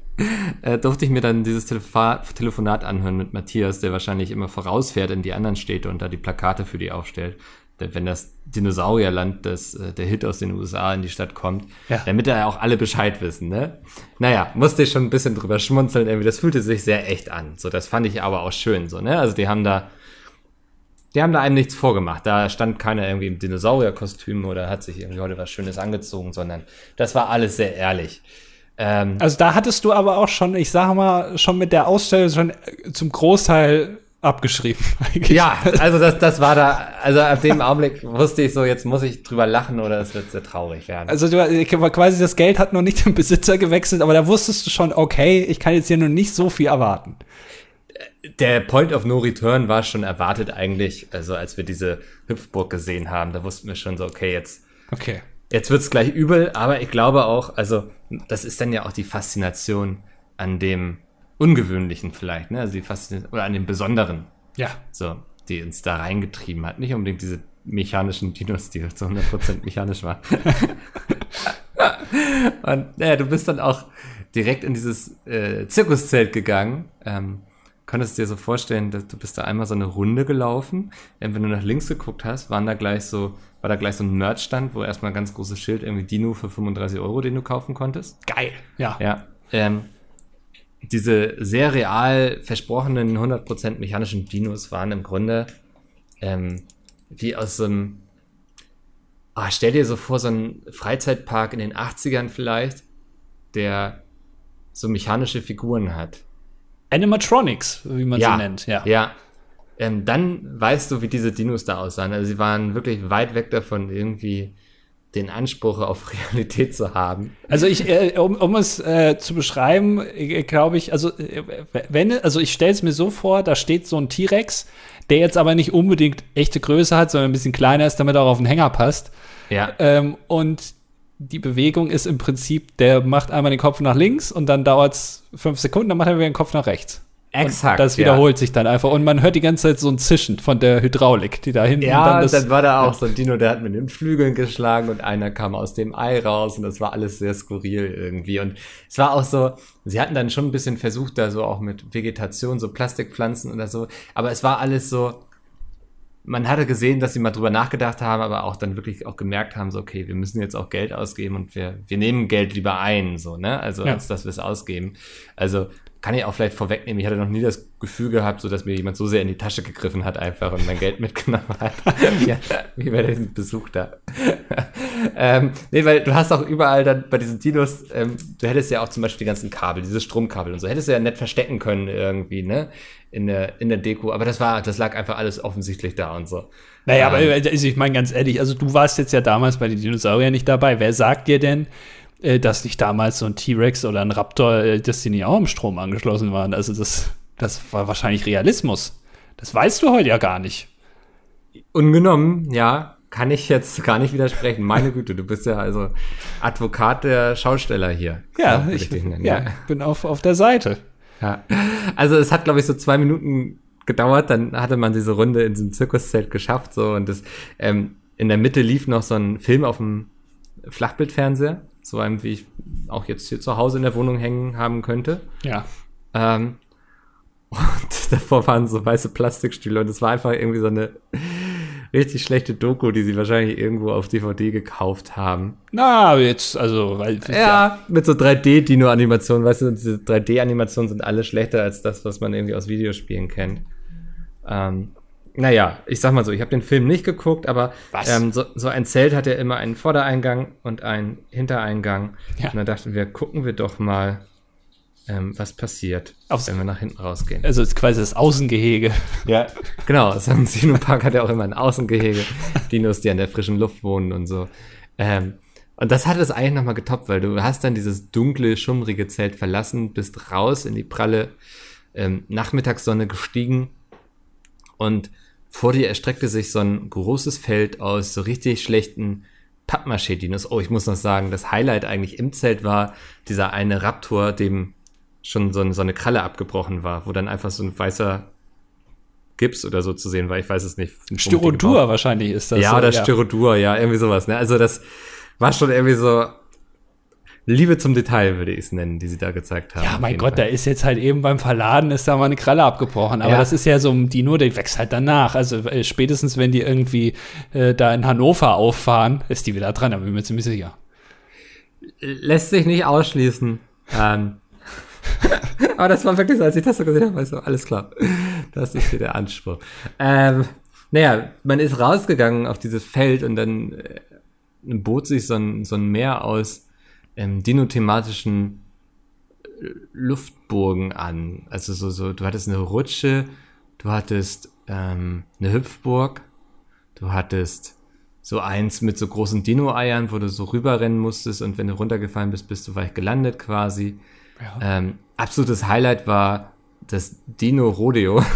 S1: äh, durfte ich mir dann dieses Telefo Telefonat anhören mit Matthias, der wahrscheinlich immer vorausfährt in die anderen Städte und da die Plakate für die aufstellt. Wenn das Dinosaurierland, das, äh, der Hit aus den USA in die Stadt kommt, ja. damit da auch alle Bescheid wissen, ne? Naja, musste ich schon ein bisschen drüber schmunzeln, irgendwie, das fühlte sich sehr echt an. So, das fand ich aber auch schön, so, ne? Also die haben da, die haben da einem nichts vorgemacht. Da stand keiner irgendwie im Dinosaurierkostüm oder hat sich irgendwie heute was Schönes angezogen, sondern das war alles sehr ehrlich.
S2: Ähm, also da hattest du aber auch schon, ich sage mal, schon mit der Ausstellung schon zum Großteil abgeschrieben. *laughs*
S1: Eigentlich. Ja, also das, das war da, also ab dem Augenblick wusste ich so, jetzt muss ich drüber lachen oder es wird sehr traurig werden.
S2: Also du, quasi das Geld hat noch nicht den Besitzer gewechselt, aber da wusstest du schon, okay, ich kann jetzt hier nur nicht so viel erwarten
S1: der Point of No Return war schon erwartet eigentlich, also als wir diese Hüpfburg gesehen haben, da wussten wir schon so, okay, jetzt,
S2: okay.
S1: jetzt wird's gleich übel, aber ich glaube auch, also das ist dann ja auch die Faszination an dem Ungewöhnlichen vielleicht, ne, also die Faszination, oder an dem Besonderen.
S2: Ja.
S1: So, die uns da reingetrieben hat, nicht unbedingt diese mechanischen Dinos, die zu 100% mechanisch waren. *laughs* Und naja, du bist dann auch direkt in dieses äh, Zirkuszelt gegangen, ähm, könntest dir so vorstellen, dass du bist da einmal so eine Runde gelaufen. Ähm, wenn du nach links geguckt hast, waren da gleich so, war da gleich so ein Merchstand, wo erstmal ein ganz großes Schild, irgendwie Dino für 35 Euro, den du kaufen konntest.
S2: Geil. Ja.
S1: Ja. Ähm, diese sehr real versprochenen 100% mechanischen Dinos waren im Grunde ähm, wie aus so einem, ah, stell dir so vor, so ein Freizeitpark in den 80ern vielleicht, der so mechanische Figuren hat.
S2: Animatronics, wie man
S1: ja,
S2: sie nennt, ja.
S1: Ja. Ähm, dann weißt du, wie diese Dinos da aussahen. Also sie waren wirklich weit weg davon, irgendwie den Anspruch auf *laughs* Realität zu haben.
S2: Also ich, äh, um, um es äh, zu beschreiben, äh, glaube ich, also äh, wenn, also ich stelle es mir so vor, da steht so ein T-Rex, der jetzt aber nicht unbedingt echte Größe hat, sondern ein bisschen kleiner ist, damit er auch auf den Hänger passt.
S1: Ja.
S2: Ähm, und die Bewegung ist im Prinzip, der macht einmal den Kopf nach links und dann dauert es fünf Sekunden, dann macht er wieder den Kopf nach rechts.
S1: Exakt.
S2: Und das wiederholt ja. sich dann einfach. Und man hört die ganze Zeit so ein Zischen von der Hydraulik, die da hinten.
S1: Ja, dann, dann war da auch ja. so ein Dino, der hat mit den Flügeln geschlagen und einer kam aus dem Ei raus und das war alles sehr skurril irgendwie. Und es war auch so, sie hatten dann schon ein bisschen versucht, da so auch mit Vegetation, so Plastikpflanzen oder so. Aber es war alles so, man hatte gesehen, dass sie mal drüber nachgedacht haben, aber auch dann wirklich auch gemerkt haben, so, okay, wir müssen jetzt auch Geld ausgeben und wir, wir nehmen Geld lieber ein, so, ne? Also, ja. als dass wir es ausgeben. Also, kann ich auch vielleicht vorwegnehmen, ich hatte noch nie das Gefühl gehabt, so dass mir jemand so sehr in die Tasche gegriffen hat einfach und mein Geld *laughs* mitgenommen hat. ja, wie bei diesem Besuch da. *laughs* ähm, nee, weil du hast auch überall dann bei diesen Dinos, ähm, du hättest ja auch zum Beispiel die ganzen Kabel, diese Stromkabel und so, hättest du ja nett verstecken können irgendwie, ne? In der, in der Deko. Aber das war, das lag einfach alles offensichtlich da und so.
S2: Naja, ähm, aber also ich meine ganz ehrlich, also du warst jetzt ja damals bei den Dinosauriern nicht dabei. Wer sagt dir denn, äh, dass nicht damals so ein T-Rex oder ein Raptor, äh, dass die nicht auch im Strom angeschlossen waren. Also das, das war wahrscheinlich Realismus. Das weißt du heute ja gar nicht.
S1: Ungenommen, ja, kann ich jetzt *laughs* gar nicht widersprechen. Meine Güte, du bist ja also Advokat der Schausteller hier.
S2: Ja, ich, ich nennen, ja, ja, bin auf, auf der Seite.
S1: Ja. Also es hat, glaube ich, so zwei Minuten gedauert, dann hatte man diese Runde in diesem Zirkuszelt geschafft, so und das ähm, in der Mitte lief noch so ein Film auf dem Flachbildfernseher so einem, wie ich auch jetzt hier zu Hause in der Wohnung hängen haben könnte.
S2: Ja.
S1: Ähm, und *laughs* davor waren so weiße Plastikstühle und es war einfach irgendwie so eine richtig schlechte Doku, die sie wahrscheinlich irgendwo auf DVD gekauft haben.
S2: Na, jetzt, also,
S1: weil. Ja, ja. mit so 3D-Dino-Animationen, weißt du, diese 3D-Animationen sind alle schlechter als das, was man irgendwie aus Videospielen kennt. Ähm, naja, ich sag mal so, ich habe den Film nicht geguckt, aber ähm, so, so, ein Zelt hat ja immer einen Vordereingang und einen Hintereingang. Ja. Und dann dachten wir, gucken wir doch mal ähm, was passiert,
S2: Aufs-
S1: wenn wir nach hinten rausgehen.
S2: Also ist quasi das Außengehege.
S1: Ja, genau. Sam Sino Park hat ja auch immer ein Außengehege. Dinos, die an der frischen Luft wohnen und so. Ähm, und das hat es eigentlich nochmal getoppt, weil du hast dann dieses dunkle, schummrige Zelt verlassen, bist raus in die pralle ähm, Nachmittagssonne gestiegen und vor dir erstreckte sich so ein großes Feld aus so richtig schlechten Pappmaché-Dinos. Oh, ich muss noch sagen, das Highlight eigentlich im Zelt war dieser eine Raptor, dem schon so, ein, so eine Kralle abgebrochen war, wo dann einfach so ein weißer Gips oder so zu sehen war. Ich weiß es nicht.
S2: Styrodur wahrscheinlich ist das.
S1: Ja,
S2: so,
S1: oder Styrodur, ja, irgendwie sowas. Ne? Also das war schon irgendwie so Liebe zum Detail, würde ich es nennen, die sie da gezeigt haben.
S2: Ja, mein Gott,
S1: Fall.
S2: da ist jetzt halt eben beim Verladen ist da mal eine Kralle abgebrochen. Aber
S1: Ja.
S2: das ist ja so ein Dino, der wächst halt danach. Also äh, spätestens, wenn die irgendwie äh, da in Hannover auffahren, ist die wieder dran, da bin ich mir ziemlich sicher.
S1: lässt sich nicht ausschließen. Ähm, *laughs* aber das war wirklich so, als ich das so gesehen habe, so, alles klar. Das ist hier der Anspruch. Ähm, naja, man ist rausgegangen auf dieses Feld und dann äh, bot sich so ein, so ein Meer aus ähm, dinothematischen äh, Luftburgen an. Also so, so, du hattest eine Rutsche, du hattest ähm, eine Hüpfburg, du hattest so eins mit so großen Dino-Eiern, wo du so rüberrennen musstest und wenn du runtergefallen bist, bist du weich gelandet quasi.
S2: Ja.
S1: Ähm, absolutes Highlight war das Dino-Rodeo. *laughs*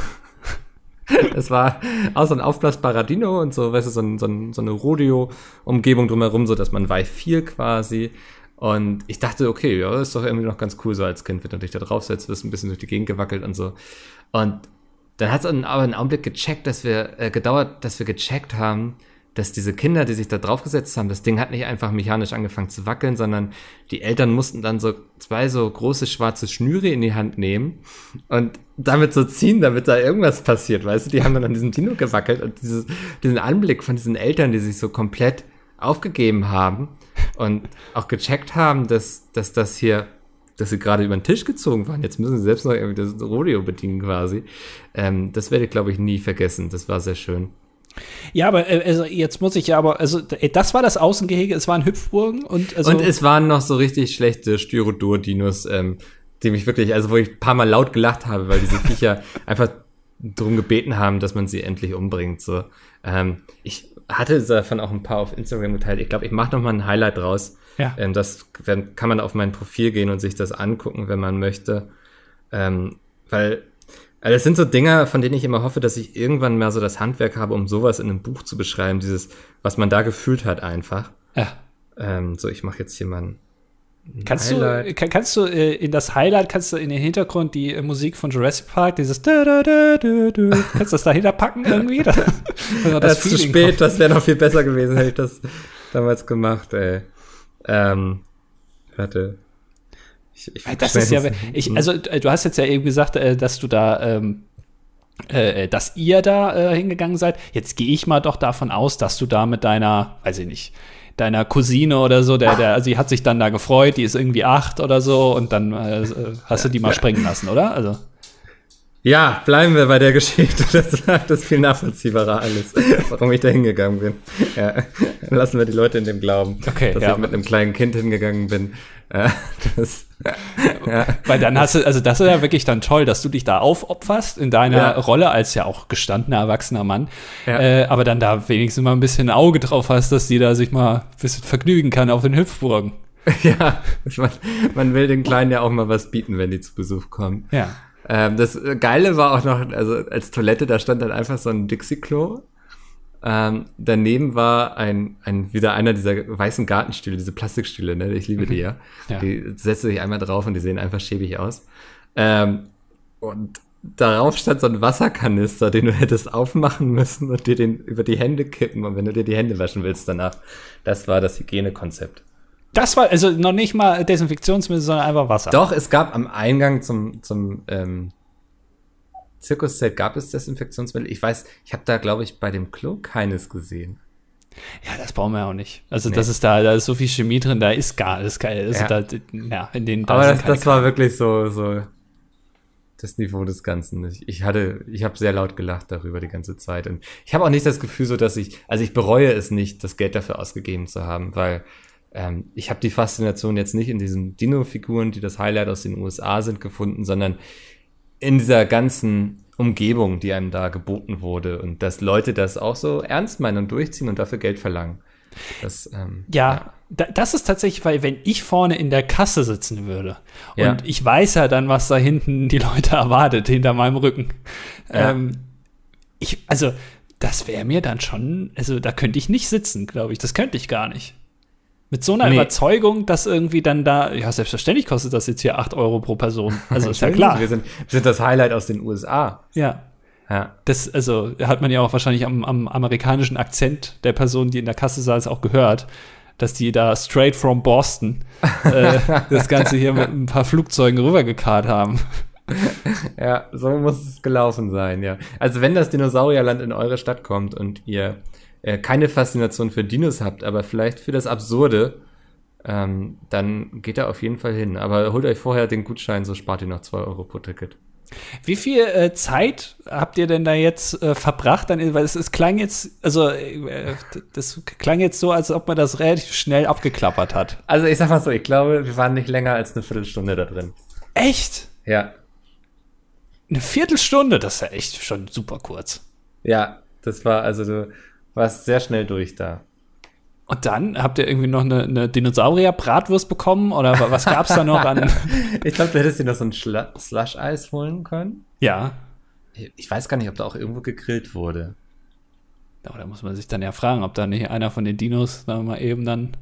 S1: Das war auch so ein aufblasbarer Dino und so, weißt du, so, ein, so, ein, so eine Rodeo-Umgebung drumherum, so dass man weich fiel quasi. Und ich dachte, okay, ja, das ist doch irgendwie noch ganz cool so als Kind, wenn du dich da draufsetzt, wirst ein bisschen durch die Gegend gewackelt und so. Und dann hat es aber einen Augenblick gecheckt, dass wir, äh, gedauert, dass wir gecheckt haben, dass diese Kinder, die sich da draufgesetzt haben, das Ding hat nicht einfach mechanisch angefangen zu wackeln, sondern die Eltern mussten dann so zwei so große schwarze Schnüre in die Hand nehmen und damit so ziehen, damit da irgendwas passiert, weißt du? Die haben dann an diesem Dino gewackelt und dieses, diesen Anblick von diesen Eltern, die sich so komplett aufgegeben haben und auch gecheckt haben, dass, dass das hier, dass sie gerade über den Tisch gezogen waren. Jetzt müssen sie selbst noch irgendwie das Rodeo bedienen quasi. Ähm, das werde ich, glaube ich, nie vergessen. Das war sehr schön.
S2: Ja, aber äh, also jetzt muss ich ja aber, also äh, das war das Außengehege, es waren Hüpfburgen und also
S1: und es waren noch so richtig schlechte Styrodur-Dinos, ähm, die mich wirklich, also wo ich ein paar Mal laut gelacht habe, weil diese Viecher *laughs* einfach drum gebeten haben, dass man sie endlich umbringt. So, ähm, ich hatte davon auch ein paar auf Instagram geteilt. Ich glaube, ich mache noch mal ein Highlight draus.
S2: Ja.
S1: Ähm, das wenn, kann man auf mein Profil gehen und sich das angucken, wenn man möchte. Ähm, weil also das sind so Dinger, von denen ich immer hoffe, dass ich irgendwann mal so das Handwerk habe, um sowas in einem Buch zu beschreiben, dieses, was man da gefühlt hat einfach.
S2: ja.
S1: Ähm, so, ich mache jetzt hier mal ein
S2: Kannst
S1: Highlight.
S2: du, kann, kannst du äh, in das Highlight, kannst du in den Hintergrund die äh, Musik von Jurassic Park, dieses da, da, da, da, da, kannst du das dahinter packen irgendwie? *laughs* Das,
S1: Das, ist zu spät,
S2: kommt.
S1: das wäre noch viel besser gewesen, hätte ich das damals gemacht, ey. Ähm, warte. Ich, ich
S2: Das ist ja, ich, also äh, du hast jetzt ja eben gesagt, äh, dass du da, ähm, äh, dass ihr da äh, hingegangen seid. Jetzt gehe ich mal doch davon aus, dass du da mit deiner, weiß ich nicht, deiner Cousine oder so, der, der, sie hat sich dann da gefreut, die ist irgendwie acht oder so und dann äh, hast du die mal springen lassen, oder? Also
S1: Ja, bleiben wir bei der Geschichte. *laughs* Das, das ist viel nachvollziehbarer alles, warum ich da hingegangen bin. Ja, lassen wir die Leute in dem glauben,
S2: Okay,
S1: dass
S2: ja.
S1: ich mit einem kleinen Kind hingegangen bin. Äh, *laughs* das, ja.
S2: Weil dann hast du, also das ist ja wirklich dann toll, dass du dich da aufopferst in deiner
S1: Ja.
S2: Rolle als ja auch gestandener erwachsener Mann.
S1: Ja.
S2: Äh, aber dann da wenigstens mal ein bisschen Auge drauf hast, dass die da sich mal ein bisschen vergnügen kann auf den Hüpfburgen. *laughs*
S1: ja, man, man will den Kleinen ja auch mal was bieten, wenn die zu Besuch kommen.
S2: Ja.
S1: Ähm, das Geile war auch noch, also als Toilette, da stand dann einfach so ein Dixie-Klo. Ähm, daneben war ein, ein, wieder einer dieser weißen Gartenstühle, diese Plastikstühle, ne? Ich liebe die ja.
S2: Ja.
S1: Die setzt sich einmal drauf und die sehen einfach schäbig aus. Ähm, und darauf stand so ein Wasserkanister, den du hättest aufmachen müssen und dir den über die Hände kippen. Und wenn du dir die Hände waschen willst danach, das war das Hygienekonzept.
S2: Das war also noch nicht mal Desinfektionsmittel, sondern einfach Wasser.
S1: Doch, es gab am Eingang zum, zum ähm, Zirkuszelt gab es Desinfektionsmittel. Ich weiß, ich habe da, glaube ich, bei dem Klo keines gesehen.
S2: Ja, das brauchen wir auch nicht. Also
S1: Nee.
S2: das ist da, da ist so viel Chemie drin, da ist gar alles geil. Also
S1: Ja.
S2: da, ja, in den da
S1: Aber das, das war wirklich so, so das Niveau des Ganzen. Ich, ich hatte, ich habe sehr laut gelacht darüber die ganze Zeit. Und ich habe auch nicht das Gefühl, so dass ich, also ich bereue es nicht, das Geld dafür ausgegeben zu haben, weil ähm, ich habe die Faszination jetzt nicht in diesen Dino-Figuren, die das Highlight aus den USA sind, gefunden, sondern in dieser ganzen Umgebung, die einem da geboten wurde und dass Leute das auch so ernst meinen und durchziehen und dafür Geld verlangen.
S2: Das, ähm, ja, ja. Da, das ist tatsächlich, weil wenn ich vorne in der Kasse sitzen würde und ja. ich weiß ja dann, was da hinten die Leute *laughs* erwartet, hinter meinem Rücken. Ja. Ähm, ich, also, das wäre mir dann schon, also da könnte ich nicht sitzen, glaube ich. Das könnte ich gar nicht. Mit so einer nee. Überzeugung, dass irgendwie dann da, ja, selbstverständlich kostet das jetzt hier 8 Euro pro Person. *laughs* Also ist ja klar.
S1: Wir sind, wir sind das Highlight aus den USA.
S2: Ja. Ja. Das, also, hat man ja auch wahrscheinlich am, am amerikanischen Akzent der Person, die in der Kasse saß, auch gehört, dass die da straight from Boston *laughs* äh, das Ganze hier mit ein paar Flugzeugen rübergekarrt haben. *laughs*
S1: Ja, so muss es gelaufen sein, ja. Also, wenn das Dinosaurierland in eure Stadt kommt und ihr äh, keine Faszination für Dinos habt, aber vielleicht für das Absurde, ähm, dann geht er auf jeden Fall hin. Aber holt euch vorher den Gutschein, so spart ihr noch 2 Euro pro Ticket.
S2: Wie viel äh, Zeit habt ihr denn da jetzt äh, verbracht? Dann, weil es, es klang jetzt, also äh, das klang jetzt so, als ob man das relativ schnell abgeklappert hat.
S1: Also ich sag mal so, ich glaube, wir waren nicht länger als eine Viertelstunde da drin.
S2: Echt?
S1: Ja.
S2: Eine Viertelstunde, das ist ja echt schon super kurz.
S1: Ja, das war, also du warst sehr schnell durch da.
S2: Und dann habt ihr irgendwie noch eine, eine Dinosaurier-Bratwurst bekommen oder was gab es da noch an? *laughs*
S1: ich glaube, du hättest dir noch so ein Slush-Eis holen können.
S2: Ja.
S1: Ich weiß gar nicht, ob da auch irgendwo gegrillt wurde.
S2: Aber da muss man sich dann ja fragen, ob da nicht einer von den Dinos, wir mal, eben dann,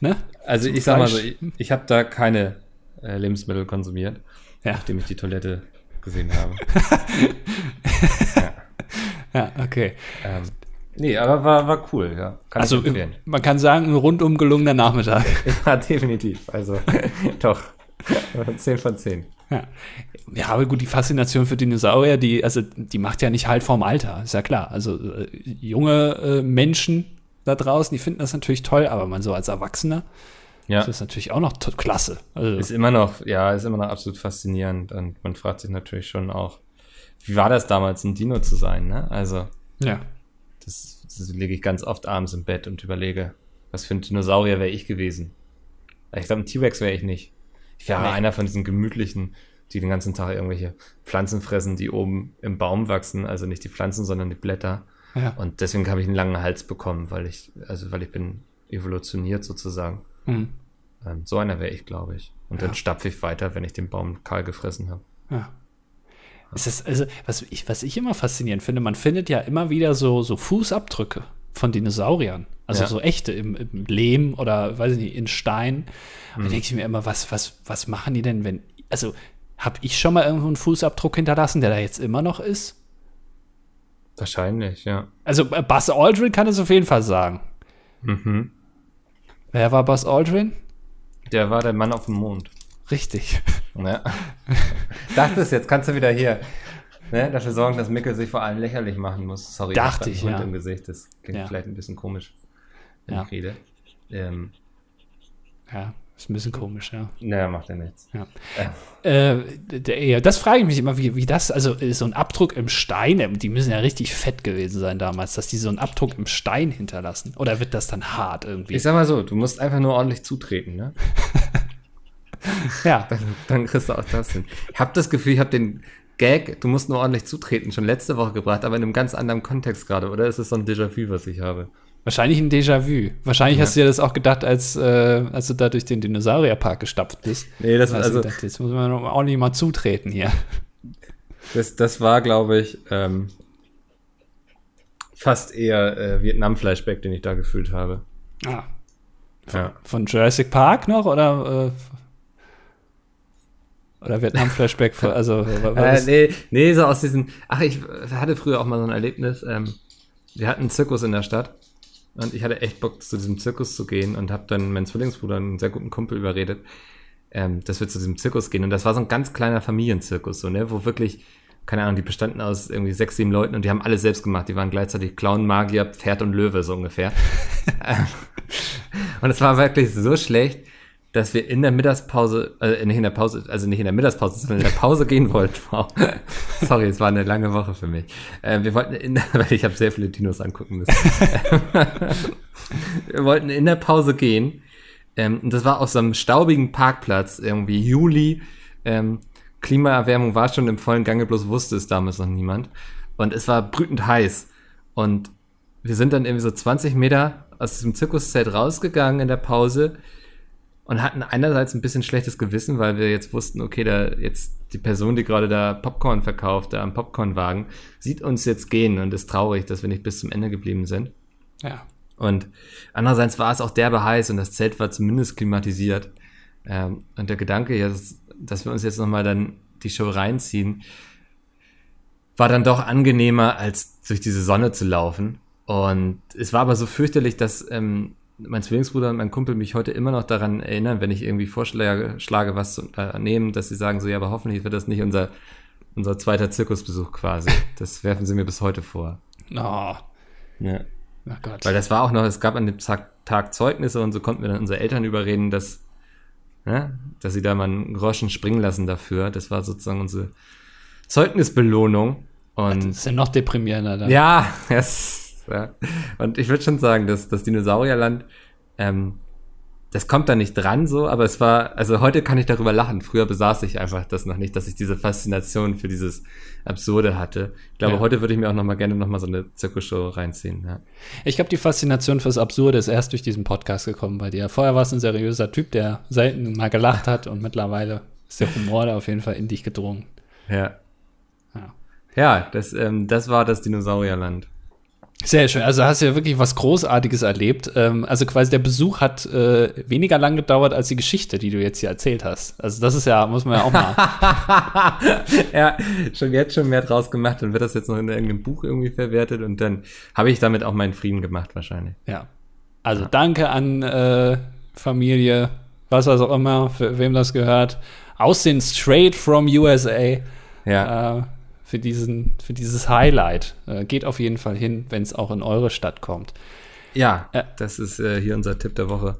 S2: ne?
S1: Also ich sag mal so, ich, ich habe da keine äh, Lebensmittel konsumiert, ja. nachdem ich die Toilette gesehen habe. *laughs*
S2: ja. ja, okay. Ähm,
S1: Nee, aber war, war cool, ja.
S2: Kann also, man kann sagen, ein rundum gelungener Nachmittag. *laughs*
S1: ja, definitiv. Also, *laughs* doch. 10 von 10.
S2: Ja. ja, aber gut, die Faszination für Dinosaurier, die, also, die macht ja nicht halt vorm Alter, ist ja klar. Also, äh, junge äh, Menschen da draußen, die finden das natürlich toll, aber man so als Erwachsener, ja. ist das natürlich auch noch klasse.
S1: Also, ist immer noch, ja, ist immer noch absolut faszinierend und man fragt sich natürlich schon auch, wie war das damals, ein Dino zu sein, ne? Also.
S2: Ja.
S1: Das, das lege ich ganz oft abends im Bett und überlege, was für ein Dinosaurier wäre ich gewesen. Ich glaube, ein T-Rex wäre ich nicht. Ich wäre nee. einer von diesen gemütlichen, die den ganzen Tag irgendwelche Pflanzen fressen, die oben im Baum wachsen, also nicht die Pflanzen, sondern die Blätter. Ja. Und deswegen habe ich einen langen Hals bekommen, weil ich, also weil ich bin evolutioniert sozusagen. Mhm. Ähm, so einer wäre ich, glaube ich. Und ja. dann stapfe ich weiter, wenn ich den Baum kahl gefressen habe.
S2: Ja. Es ist also, was ich, was ich immer faszinierend finde, man findet ja immer wieder so, so Fußabdrücke von Dinosauriern. Also ja. so echte im, im, Lehm oder weiß ich nicht, in Stein. Und mhm. da denke ich mir immer, was, was, was machen die denn, wenn. Also, habe ich schon mal irgendwo einen Fußabdruck hinterlassen, der da jetzt immer noch ist?
S1: Wahrscheinlich, ja.
S2: Also äh, Buzz Aldrin kann es auf jeden Fall sagen.
S1: Mhm.
S2: Wer war Buzz Aldrin?
S1: Der war der Mann auf dem Mond.
S2: Richtig. *laughs*
S1: Ja. Dachtest, jetzt kannst du wieder hier ne, dafür sorgen, dass Mickel sich vor allem lächerlich machen muss. Sorry,
S2: Dachte ich, ja.
S1: im Gesicht. Das klingt ja. vielleicht ein bisschen komisch, wenn ja. ich rede. Ähm,
S2: ja, ist ein bisschen komisch, ja.
S1: Naja, macht ja nichts.
S2: Ja. Äh. der, das frage ich mich immer, wie, wie das, also so ein Abdruck im Stein, die müssen ja richtig fett gewesen sein damals, dass die so einen Abdruck im Stein hinterlassen. Oder wird das dann hart irgendwie?
S1: Ich sag mal so, du musst einfach nur ordentlich zutreten, ne? *laughs*
S2: ja. *laughs*
S1: Dann, dann, kriegst du auch das hin. Ich habe das Gefühl, ich habe den Gag, du musst nur ordentlich zutreten, schon letzte Woche gebracht, aber in einem ganz anderen Kontext gerade, oder ist es so ein Déjà-vu, was ich habe?
S2: Wahrscheinlich ein Déjà-vu. Wahrscheinlich ja. hast du dir das auch gedacht, als, äh, als du da durch den Dinosaurierpark gestapft bist.
S1: Nee, das war also.
S2: Gedacht, jetzt muss man ordentlich mal zutreten hier.
S1: Das, das war, glaube ich, ähm, fast eher äh, Vietnam-Flashback, den ich da gefühlt habe.
S2: Ah. Von, ja. von Jurassic Park noch oder äh, oder Vietnam-Flashback, also *laughs*
S1: äh, nee, nee, so aus diesen, ach, ich hatte früher auch mal so ein Erlebnis, ähm, wir hatten einen Zirkus in der Stadt und ich hatte echt Bock, zu diesem Zirkus zu gehen und habe dann meinen Zwillingsbruder, einen sehr guten Kumpel, überredet, ähm, dass wir zu diesem Zirkus gehen. Und das war so ein ganz kleiner Familienzirkus, so, ne, wo wirklich, keine Ahnung, die bestanden aus irgendwie sechs, sieben Leuten und die haben alles selbst gemacht. Die waren gleichzeitig Clown, Magier, Pferd und Löwe, so ungefähr. *laughs* *laughs* und es war wirklich so schlecht, dass wir in der Mittagspause, äh, nicht in der Pause, also nicht in der Mittagspause, sondern in der Pause gehen wollten. Wow. *laughs* Sorry, es war eine lange Woche für mich. Äh, wir wollten in, *laughs* weil ich habe sehr viele Dinos angucken müssen. *laughs* wir wollten in der Pause gehen Ähm, und das war auf so einem staubigen Parkplatz, irgendwie Juli. Ähm, Klimaerwärmung war schon im vollen Gange, bloß wusste es damals noch niemand. Und es war brütend heiß. Und wir sind dann irgendwie so 20 Meter aus diesem Zirkuszelt rausgegangen in der Pause und hatten einerseits ein bisschen schlechtes Gewissen, weil wir jetzt wussten, okay, da jetzt die Person, die gerade da Popcorn verkauft, da am Popcornwagen, sieht uns jetzt gehen und ist traurig, dass wir nicht bis zum Ende geblieben sind.
S2: Ja.
S1: Und andererseits war es auch derbe heiß und das Zelt war zumindest klimatisiert. Ähm, und der Gedanke, jetzt, dass wir uns jetzt nochmal dann die Show reinziehen, war dann doch angenehmer, als durch diese Sonne zu laufen. Und es war aber so fürchterlich, dass ähm, mein Zwillingsbruder und mein Kumpel mich heute immer noch daran erinnern, wenn ich irgendwie vorschlage, schlage, was zu unternehmen, dass sie sagen so, ja, aber hoffentlich wird das nicht unser, unser zweiter Zirkusbesuch quasi. *laughs* Das werfen sie mir bis heute vor.
S2: Oh.
S1: Ja.
S2: Oh Gott.
S1: Weil das war auch noch, es gab an dem Tag, Tag Zeugnisse und so konnten wir dann unsere Eltern überreden, dass, ne, dass sie da mal einen Groschen springen lassen dafür. Das war sozusagen unsere Zeugnisbelohnung. Und
S2: das ist ja noch deprimierender dann.
S1: ja, *laughs* es, ja. Und ich würde schon sagen, dass das Dinosaurierland, ähm, das kommt da nicht dran so, aber es war, also heute kann ich darüber lachen. Früher besaß ich einfach das noch nicht, dass ich diese Faszination für dieses Absurde hatte. Ich glaube,
S2: Ja.
S1: heute würde ich mir auch noch mal gerne noch mal so eine Zirkusshow reinziehen. Ja.
S2: Ich glaube, die Faszination fürs Absurde ist erst durch diesen Podcast gekommen bei dir. Vorher warst du ein seriöser Typ, der selten mal gelacht hat und mittlerweile ist der Humor da auf jeden Fall in dich gedrungen.
S1: Ja.
S2: Ja.
S1: Ja, das, ähm, das war das Dinosaurierland.
S2: Sehr schön. Also hast du ja wirklich was Großartiges erlebt. Ähm, also quasi der Besuch hat äh, weniger lang gedauert als die Geschichte, die du jetzt hier erzählt hast. Also das ist ja, muss man ja auch mal. *laughs*
S1: ja, schon jetzt schon mehr draus gemacht und wird das jetzt noch in irgendeinem Buch irgendwie verwertet und dann habe ich damit auch meinen Frieden gemacht wahrscheinlich.
S2: ja. Also danke an äh, Familie, was auch immer, für wem das gehört. Aus den Straight from USA.
S1: Ja,
S2: äh, für, diesen, für dieses Highlight. Äh, geht auf jeden Fall hin, wenn es auch in eure Stadt kommt.
S1: ja,
S2: äh,
S1: das ist äh, hier unser Tipp der Woche.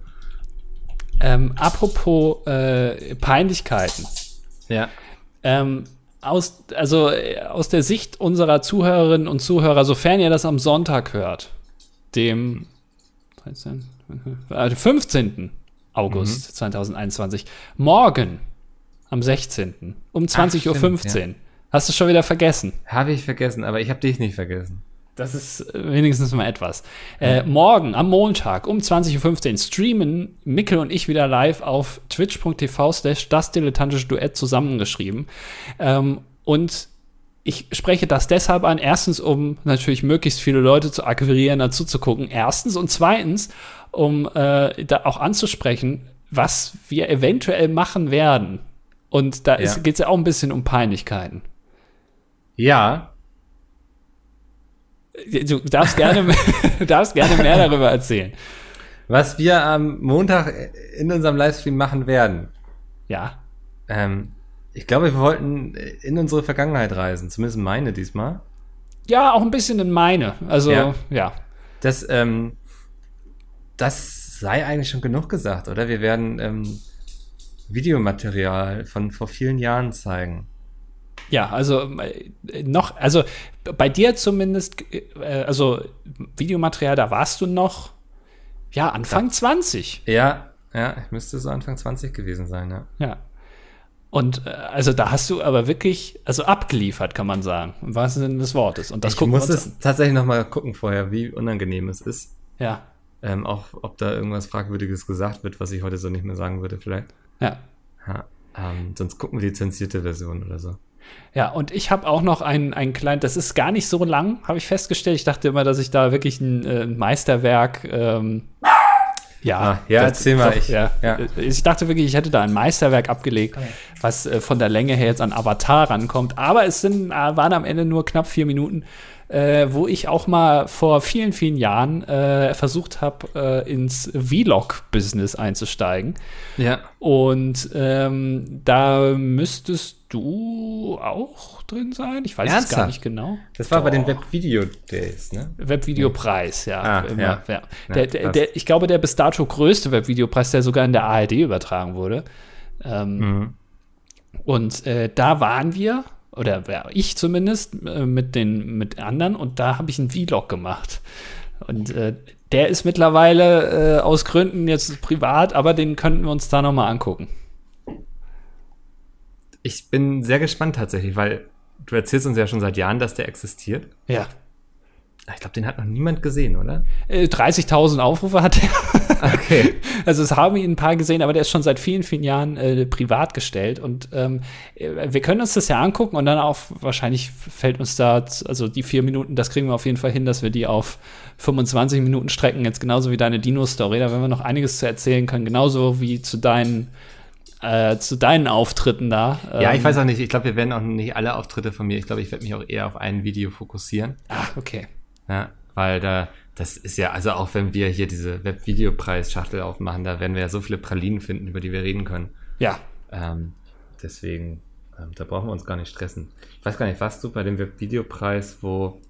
S2: Ähm, apropos äh, Peinlichkeiten.
S1: Ja,
S2: Ähm, aus, also äh, aus der Sicht unserer Zuhörerinnen und Zuhörer, sofern ihr das am Sonntag hört, dem 13, äh, 15. August 2021, morgen am 16. um 20.15 Uhr.
S1: stimmt,
S2: Hast du schon wieder vergessen?
S1: habe ich vergessen, aber ich habe dich nicht vergessen.
S2: Das ist äh, wenigstens mal etwas. Äh, morgen am Montag um 20.15 Uhr streamen Mikkel und ich wieder live auf twitch.tv slash das dilettantische Duett zusammengeschrieben. Ähm, und ich spreche das deshalb an, erstens, um natürlich möglichst viele Leute zu akquirieren, dazu zu gucken. Erstens und zweitens, um äh, da auch anzusprechen, was wir eventuell machen werden. Und da
S1: Ja.
S2: geht es ja auch ein bisschen um Peinlichkeiten.
S1: Ja,
S2: Du darfst gerne, *laughs* darfst gerne mehr darüber erzählen.
S1: was wir am Montag in unserem Livestream machen werden.
S2: Ja.
S1: Ähm, ich glaube, wir wollten in unsere Vergangenheit reisen, zumindest meine diesmal.
S2: Ja, auch ein bisschen in meine. Also, ja.
S1: Ja. Das, ähm, das sei eigentlich schon genug gesagt, oder? Wir werden ähm, Videomaterial von vor vielen Jahren zeigen.
S2: Ja, also äh, noch, also bei dir zumindest, äh, also Videomaterial, da warst du noch, ja, Anfang 20.
S1: Ja, ja, ich müsste so Anfang 20 gewesen sein, ja.
S2: Ja. Und äh, also da hast du aber wirklich, also abgeliefert, kann man sagen, im wahrsten Sinne des Wortes. Und das
S1: ich muss es tatsächlich noch mal gucken vorher, wie unangenehm es ist.
S2: Ja,
S1: Ähm, auch ob da irgendwas Fragwürdiges gesagt wird, was ich heute so nicht mehr sagen würde, vielleicht.
S2: ja.
S1: Ja, ähm, sonst gucken wir die zensierte Version oder so.
S2: Ja, und ich habe auch noch einen, einen kleinen, das ist gar nicht so lang, habe ich festgestellt. Ich dachte immer, dass ich da wirklich ein äh, Meisterwerk, ähm, ja,
S1: Ah, ja,
S2: das-
S1: erzähl mal,
S2: doch,
S1: ich-
S2: ja.
S1: ja.
S2: Ich dachte wirklich, ich hätte da ein Meisterwerk abgelegt, was äh, von der Länge her jetzt an Avatar rankommt. Aber es sind, äh, waren am Ende nur knapp vier Minuten, äh, wo ich auch mal vor vielen, vielen Jahren äh, versucht habe, äh, ins Vlog-Business einzusteigen.
S1: Ja.
S2: Und ähm, da müsstest du auch drin sein. Ich weiß es gar
S1: Ernsthaft?
S2: nicht genau.
S1: Das war bei den
S2: Doch.
S1: Webvideo-Days, ne?
S2: Webvideopreis, ja.
S1: Ah,
S2: immer,
S1: ja.
S2: ja. Der, der, der, ich glaube, der bis dato größte Webvideopreis, der sogar in der ARD übertragen wurde. Ähm,
S1: Mhm.
S2: Und äh, da waren wir, oder ja, ich zumindest, äh, mit den mit anderen, und da habe ich einen Vlog gemacht. Und äh, der ist mittlerweile äh, aus Gründen jetzt privat, aber den könnten wir uns da noch mal angucken.
S1: Ich bin sehr gespannt tatsächlich, weil du erzählst uns ja schon seit Jahren, dass der existiert.
S2: Ja.
S1: Ich glaube, den hat noch niemand gesehen, oder?
S2: Äh, 30.000 Aufrufe hat er. *laughs*
S1: Okay. *laughs*
S2: Also es haben ihn ein paar gesehen, aber der ist schon seit vielen, vielen Jahren äh, privat gestellt. Und ähm, äh, wir können uns das ja angucken und dann auch, wahrscheinlich fällt uns da, also die vier Minuten, das kriegen wir auf jeden Fall hin, dass wir die auf 25 Minuten strecken, jetzt genauso wie deine Dino-Story. Da werden wir noch einiges zu erzählen können, genauso wie zu deinen äh, zu deinen Auftritten da.
S1: Ja, ich
S2: Ähm,
S1: weiß auch nicht. Ich glaube, wir werden auch nicht alle Auftritte von mir. Ich glaube, ich werde mich auch eher auf ein Video fokussieren.
S2: Ah, okay.
S1: Ja, weil da, das ist ja, also auch wenn wir hier diese Webvideopreis-Schachtel aufmachen, da werden wir ja so viele Pralinen finden, über die wir reden können.
S2: Ja.
S1: Ähm, deswegen, ähm, da brauchen wir uns gar nicht stressen. Ich weiß gar nicht, warst du bei dem Webvideopreis, wo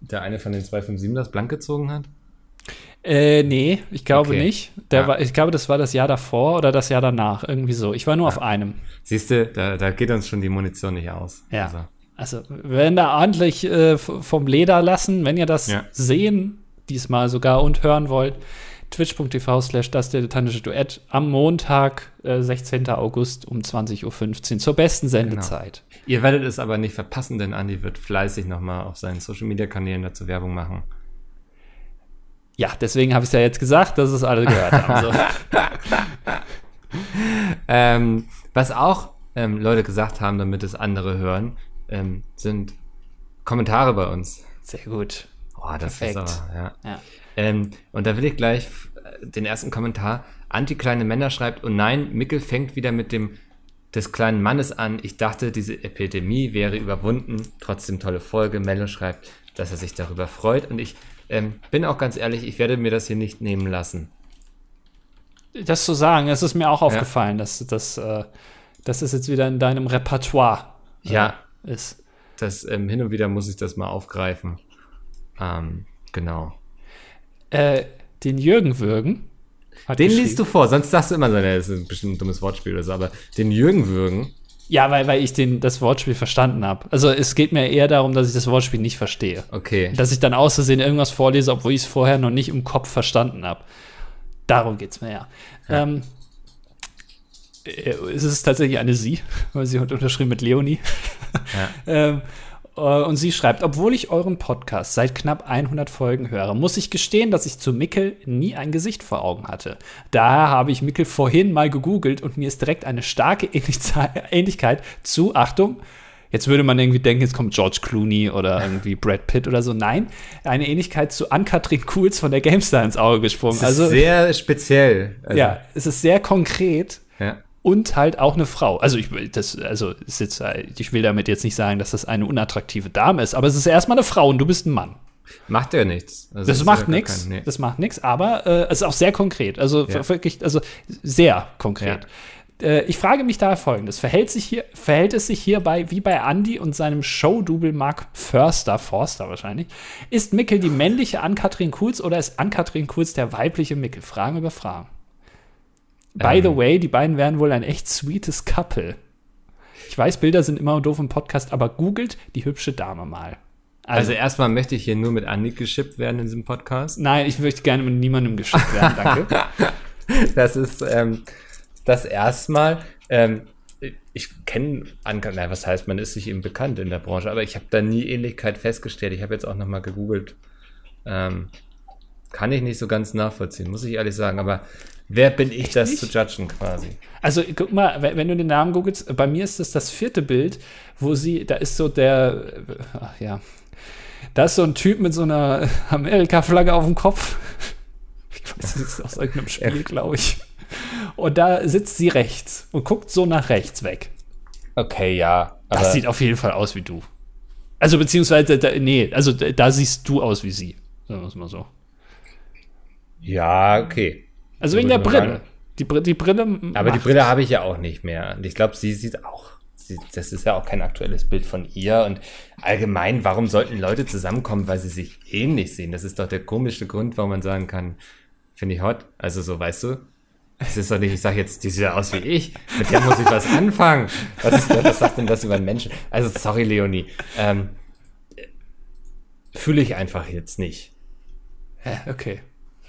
S1: der eine von den 257 das blank gezogen hat?
S2: Äh, nee, ich glaube
S1: Okay.
S2: nicht. Der
S1: Ja.
S2: war, ich glaube, das war das Jahr davor oder das Jahr danach. Irgendwie so. Ich war nur auf einem.
S1: Siehst du, da, da geht uns schon die Munition nicht aus.
S2: Ja.
S1: Also,
S2: Also, wir werden da ordentlich äh, vom Leder lassen, wenn ihr das
S1: Ja.
S2: sehen, diesmal sogar und hören wollt. Twitch.tv slash das dilettantische Duett am Montag, äh, 16. August um 20.15 Uhr zur besten Sendezeit.
S1: ihr werdet es aber nicht verpassen, denn Andi wird fleißig nochmal auf seinen Social-Media-Kanälen dazu Werbung machen.
S2: Ja, deswegen habe ich es ja jetzt gesagt, dass es alle gehört haben. So. *laughs*
S1: Ähm, was auch ähm, Leute gesagt haben, damit es andere hören, ähm, sind Kommentare bei uns.
S2: Sehr gut.
S1: Oh, das
S2: Perfekt.
S1: ist aber, ja.
S2: Ja.
S1: Ähm, und da will ich gleich äh, den ersten Kommentar. Anti-kleine Männer schreibt, oh nein, Mickel fängt wieder mit dem des kleinen Mannes an. Ich dachte, diese Epidemie wäre überwunden. Trotzdem tolle Folge. Mello schreibt, dass er sich darüber freut. Und ich ähm, bin auch ganz ehrlich, ich werde mir das hier nicht nehmen lassen.
S2: Das zu sagen, es ist mir auch aufgefallen, dass, dass, äh, dass es jetzt wieder in deinem Repertoire äh,
S1: Ja.
S2: ist.
S1: Das ähm, hin und wieder muss ich das mal aufgreifen. Ähm, genau.
S2: Äh, den Jürgen Würgen.
S1: Den liest du vor, sonst sagst du immer so, das ist bestimmt ein dummes Wortspiel oder so, aber den Jürgen Würgen,
S2: Ja, weil, weil ich den, das Wortspiel verstanden habe. Also es geht mir eher darum, dass ich das Wortspiel nicht verstehe.
S1: okay.
S2: Dass ich dann aus Versehen irgendwas vorlese, obwohl ich es vorher noch nicht im Kopf verstanden habe. Darum geht es mir ja. Ähm, äh, es ist tatsächlich eine Sie, weil sie hat unterschrieben mit Leonie.
S1: Ja. *laughs*
S2: ähm, äh, und sie schreibt, obwohl ich euren Podcast seit knapp 100 Folgen höre, muss ich gestehen, dass ich zu Mickel nie ein Gesicht vor Augen hatte. Daher habe ich Mickel vorhin mal gegoogelt und mir ist direkt eine starke *laughs* Ähnlichkeit zu, Achtung, jetzt würde man irgendwie denken, jetzt kommt George Clooney oder irgendwie Brad Pitt oder so. Nein, eine Ähnlichkeit zu Ann-Kathrin Kuhls von der GameStar ins Auge gesprungen.
S1: Das ist
S2: Also,
S1: sehr speziell. Also,
S2: ja, es ist sehr konkret
S1: ja.
S2: Und halt auch eine Frau. Also ich will das, also ist jetzt, äh, ich will damit jetzt nicht sagen, dass das eine unattraktive Dame ist, aber es ist erstmal eine Frau und du bist ein Mann.
S1: Macht ja nichts. Also
S2: Das macht
S1: ja
S2: nichts.
S1: kein- nee.
S2: Das macht nichts, aber äh, es ist auch sehr konkret. Also
S1: Ja.
S2: wirklich, also sehr konkret. Äh, ich frage mich daher folgendes: Verhält, sich hier, verhält es sich hierbei wie bei Andy und seinem Showdouble Mark Förster, Forster wahrscheinlich? Ist Mickel die männliche Ann-Kathrin Kuhls oder ist Ann-Kathrin Kuhls der weibliche Mickel? Fragen über Fragen. By the
S1: Ähm.
S2: way, die beiden wären wohl ein echt sweetes Couple. Ich weiß, Bilder sind immer doof im Podcast, aber googelt die hübsche Dame mal.
S1: Also erstmal möchte ich hier nur mit Andi geschippt werden in diesem Podcast.
S2: Nein, ich möchte gerne mit niemandem geschickt werden, danke. *laughs*
S1: Das ist ähm, das erstmal. Ähm, ich kenne Anka, na, was heißt, man ist sich eben bekannt in der Branche, aber ich habe da nie Ähnlichkeit festgestellt. Ich habe jetzt auch nochmal gegoogelt. Ähm, kann ich nicht so ganz nachvollziehen, muss ich ehrlich sagen. Aber wer bin ich, das
S2: nicht?
S1: zu judgen quasi?
S2: Also guck mal, wenn du den Namen googelst, bei mir ist das das vierte Bild, wo sie, da ist so der, ach ja, da ist so ein Typ mit so einer *laughs* Amerika-Flagge auf dem Kopf. *laughs* Ich weiß, das ist aus irgendeinem Spiel, glaube ich. Und da sitzt sie rechts und guckt so nach rechts weg.
S1: Okay, ja.
S2: Das sieht auf jeden Fall aus wie du. Also beziehungsweise, da, nee, also da, da siehst du aus wie sie. Sagen wir es mal so.
S1: ja, okay.
S2: Also
S1: So
S2: wegen der Brille. Die, die Brille.
S1: Aber die
S2: macht-
S1: Brille habe ich ja auch nicht mehr. Und ich glaube, sie sieht auch. Sie, das ist ja auch kein aktuelles Bild von ihr. Und allgemein, warum sollten Leute zusammenkommen, weil sie sich ähnlich sehen? Das ist doch der komische Grund, warum man sagen kann, finde ich hot. Also so, weißt du? Es ist doch nicht, ich sage jetzt, die sieht ja aus wie ich. Mit der muss ich was anfangen. Was, ist was sagt denn das über einen Menschen? Also sorry, Leonie. Ähm, Fühle ich einfach jetzt nicht.
S2: Hä, okay.